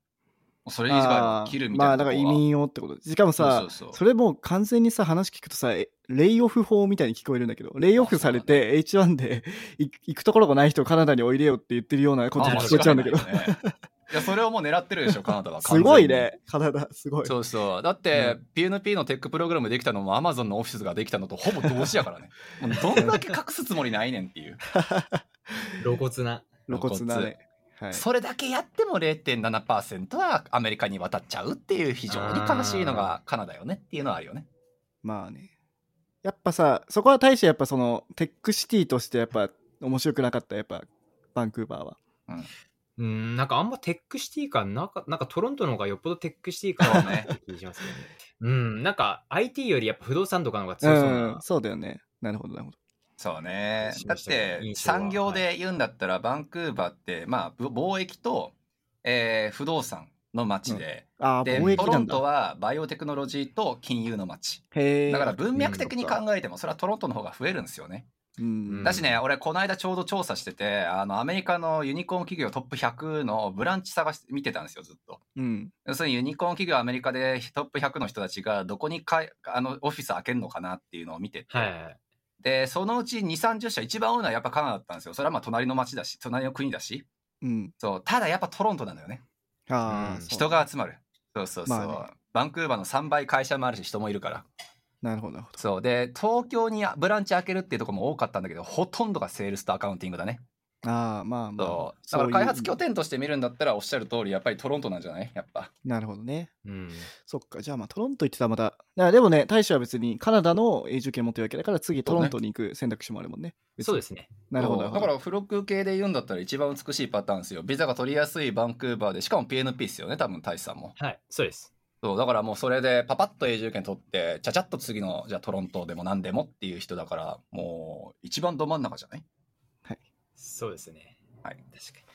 それ以外を切るみたいなまあだから移民をってこと。しかもさそうそうそう。それもう完全にさ話聞くとさえレイオフ法みたいに聞こえるんだけどレイオフされて H1 でい行くところがない人をカナダにおいでよって言ってるようなことにまあ聞こえちゃうんだけど、いやそれをもう狙ってるでしょカナダは (laughs) すごいね。カナダすごい。そうそう。だって、PNP のテックプログラムできたのも Amazon のオフィスができたのとほぼ同時やからね。(laughs) もうどんだけ隠すつもりないねんっていう、(laughs) 露骨な。露骨なねはい。それだけやっても0.7%はアメリカに渡っちゃうっていう非常に悲しいのがカナダよねっていうのはあるよね。まあね。やっぱさそこは大してやっぱその tech city としてやっぱ面白くなかったやっぱバンクーバーは。うん、なんかあんま tech city 感な。か、なんかトロントの方がよっぽど tech city 感そうねな気がしますけどね。うん、なんか IT よりやっぱ不動産とかの方が強そうな。うんそうだよね。なるほどなるほどそうね。だって産業で言うんだったらバンクーバーってまあぶ貿易と、えー不動産の街で、ああで貿易なんだ。トロントはバイオテクノロジーと金融の街。だから文脈的にうん考えてもそれはトロントの方が増えるんですよね。うん。だしね俺この間ちょうど調査しててあのアメリカのユニコーン企業トップ100のブランチ探して見てたんですよずっと。うん。要するにユニコーン企業アメリカでトップ100の人たちがどこにかいあのオフィス開けるのかなっていうのを見てて、はい。でそのうち2 3 0社一番多いのはやっぱカナダだったんですよ。それはまあ隣の町だし隣の国だし。うん。そう。ただやっぱトロントなのよね。ああ、うん。人が集まる。そうそうそう、まあね。バンクーバーの3倍会社もあるし人もいるから。なるほど。なるほどそう。で東京にブランチ開けるっていうところも多かったんだけどほとんどがセールスとアカウンティングだねああまあまあそう。だから開発拠点点として見るんだったらおっしゃる通りやっぱりトロントなんじゃない？やっぱ。なるほどね。うん。そっか。じゃあまあトロント行ってたらまただでもね大使は別にカナダの永住権持ってるわけだから次トロントに行く選択肢もあるもんね。そうですね。なるほど。だから付録系で言うんだったら一番美しいパターンですよ。ビザが取りやすいバンクーバーでしかも PNP ですよね多分大使さんも。はい、そうです。そう。だからもうそれでパパッと永住権取ってちゃちゃっと次のじゃあトロントでも何でもっていう人だからもう一番ど真ん中じゃない？そうですね。はい。確か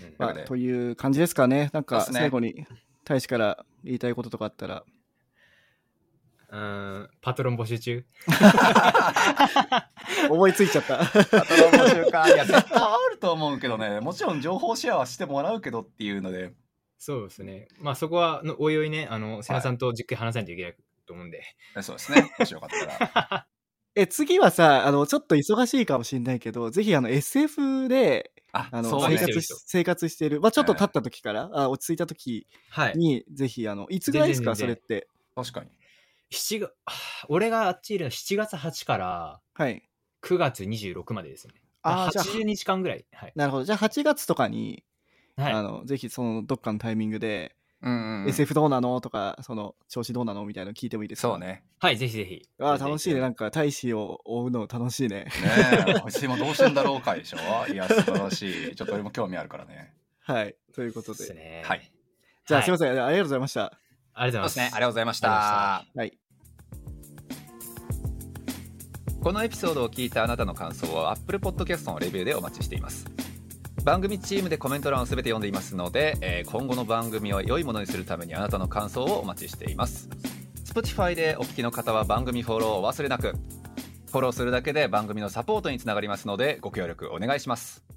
に。うん。まあという感じですかね。なんか最後に大使から言いたいこととかあったら。うーん、パトロン募集中？(laughs) 思いついちゃった。パトロン募集かいや絶対あると思うけどね。もちろん情報シェアはしてもらうけどっていうので。そうですね。まあそこは、のおいおいね、あの、瀬名さんとじっくり話さないといけないと思うんで。そうですね。もしよかったら (laughs) え次はさあのちょっと忙しいかもしれないけどぜひあの SF でああのそうね生活し生活してる、まあ、ちょっと経った時から、あ落ち着いた時はい。にぜひあのいつぐらいですかそ全然れって？確かに7月、俺があっちいるのは7月8からはい9月26までですね。あーじゃあ80日間ぐらい。はい。なるほどじゃあ8月とかに、はいあのぜひそのどっかのタイミングで、うんうん。うん SF どうなの？とかその調子どうなの？みたいなの聞いてもいいですか？そうね。はい、ぜひぜひ。あー楽しいね。なんか。か大使を追うの楽しいね。ねえ私もどうしてんだろうかでしょいや素晴らしい。ちょっと俺も興味あるからね。はいということで。ですね。はい。じゃあ、はい。すいません。ありがとうございました。ありがとうございます。そうですね。ありがとうございましあた。はい。このエピソードを聞いたあなたの感想を Apple Podcast のレビューでお待ちしています番組チームでコメント欄を全て読んでいますので、えー今後の番組を良いものにするためにあなたの感想をお待ちしています。Spotify でお聞きの方は番組フォローを忘れなく。フォローするだけで番組のサポートにつながりますのでご協力お願いします。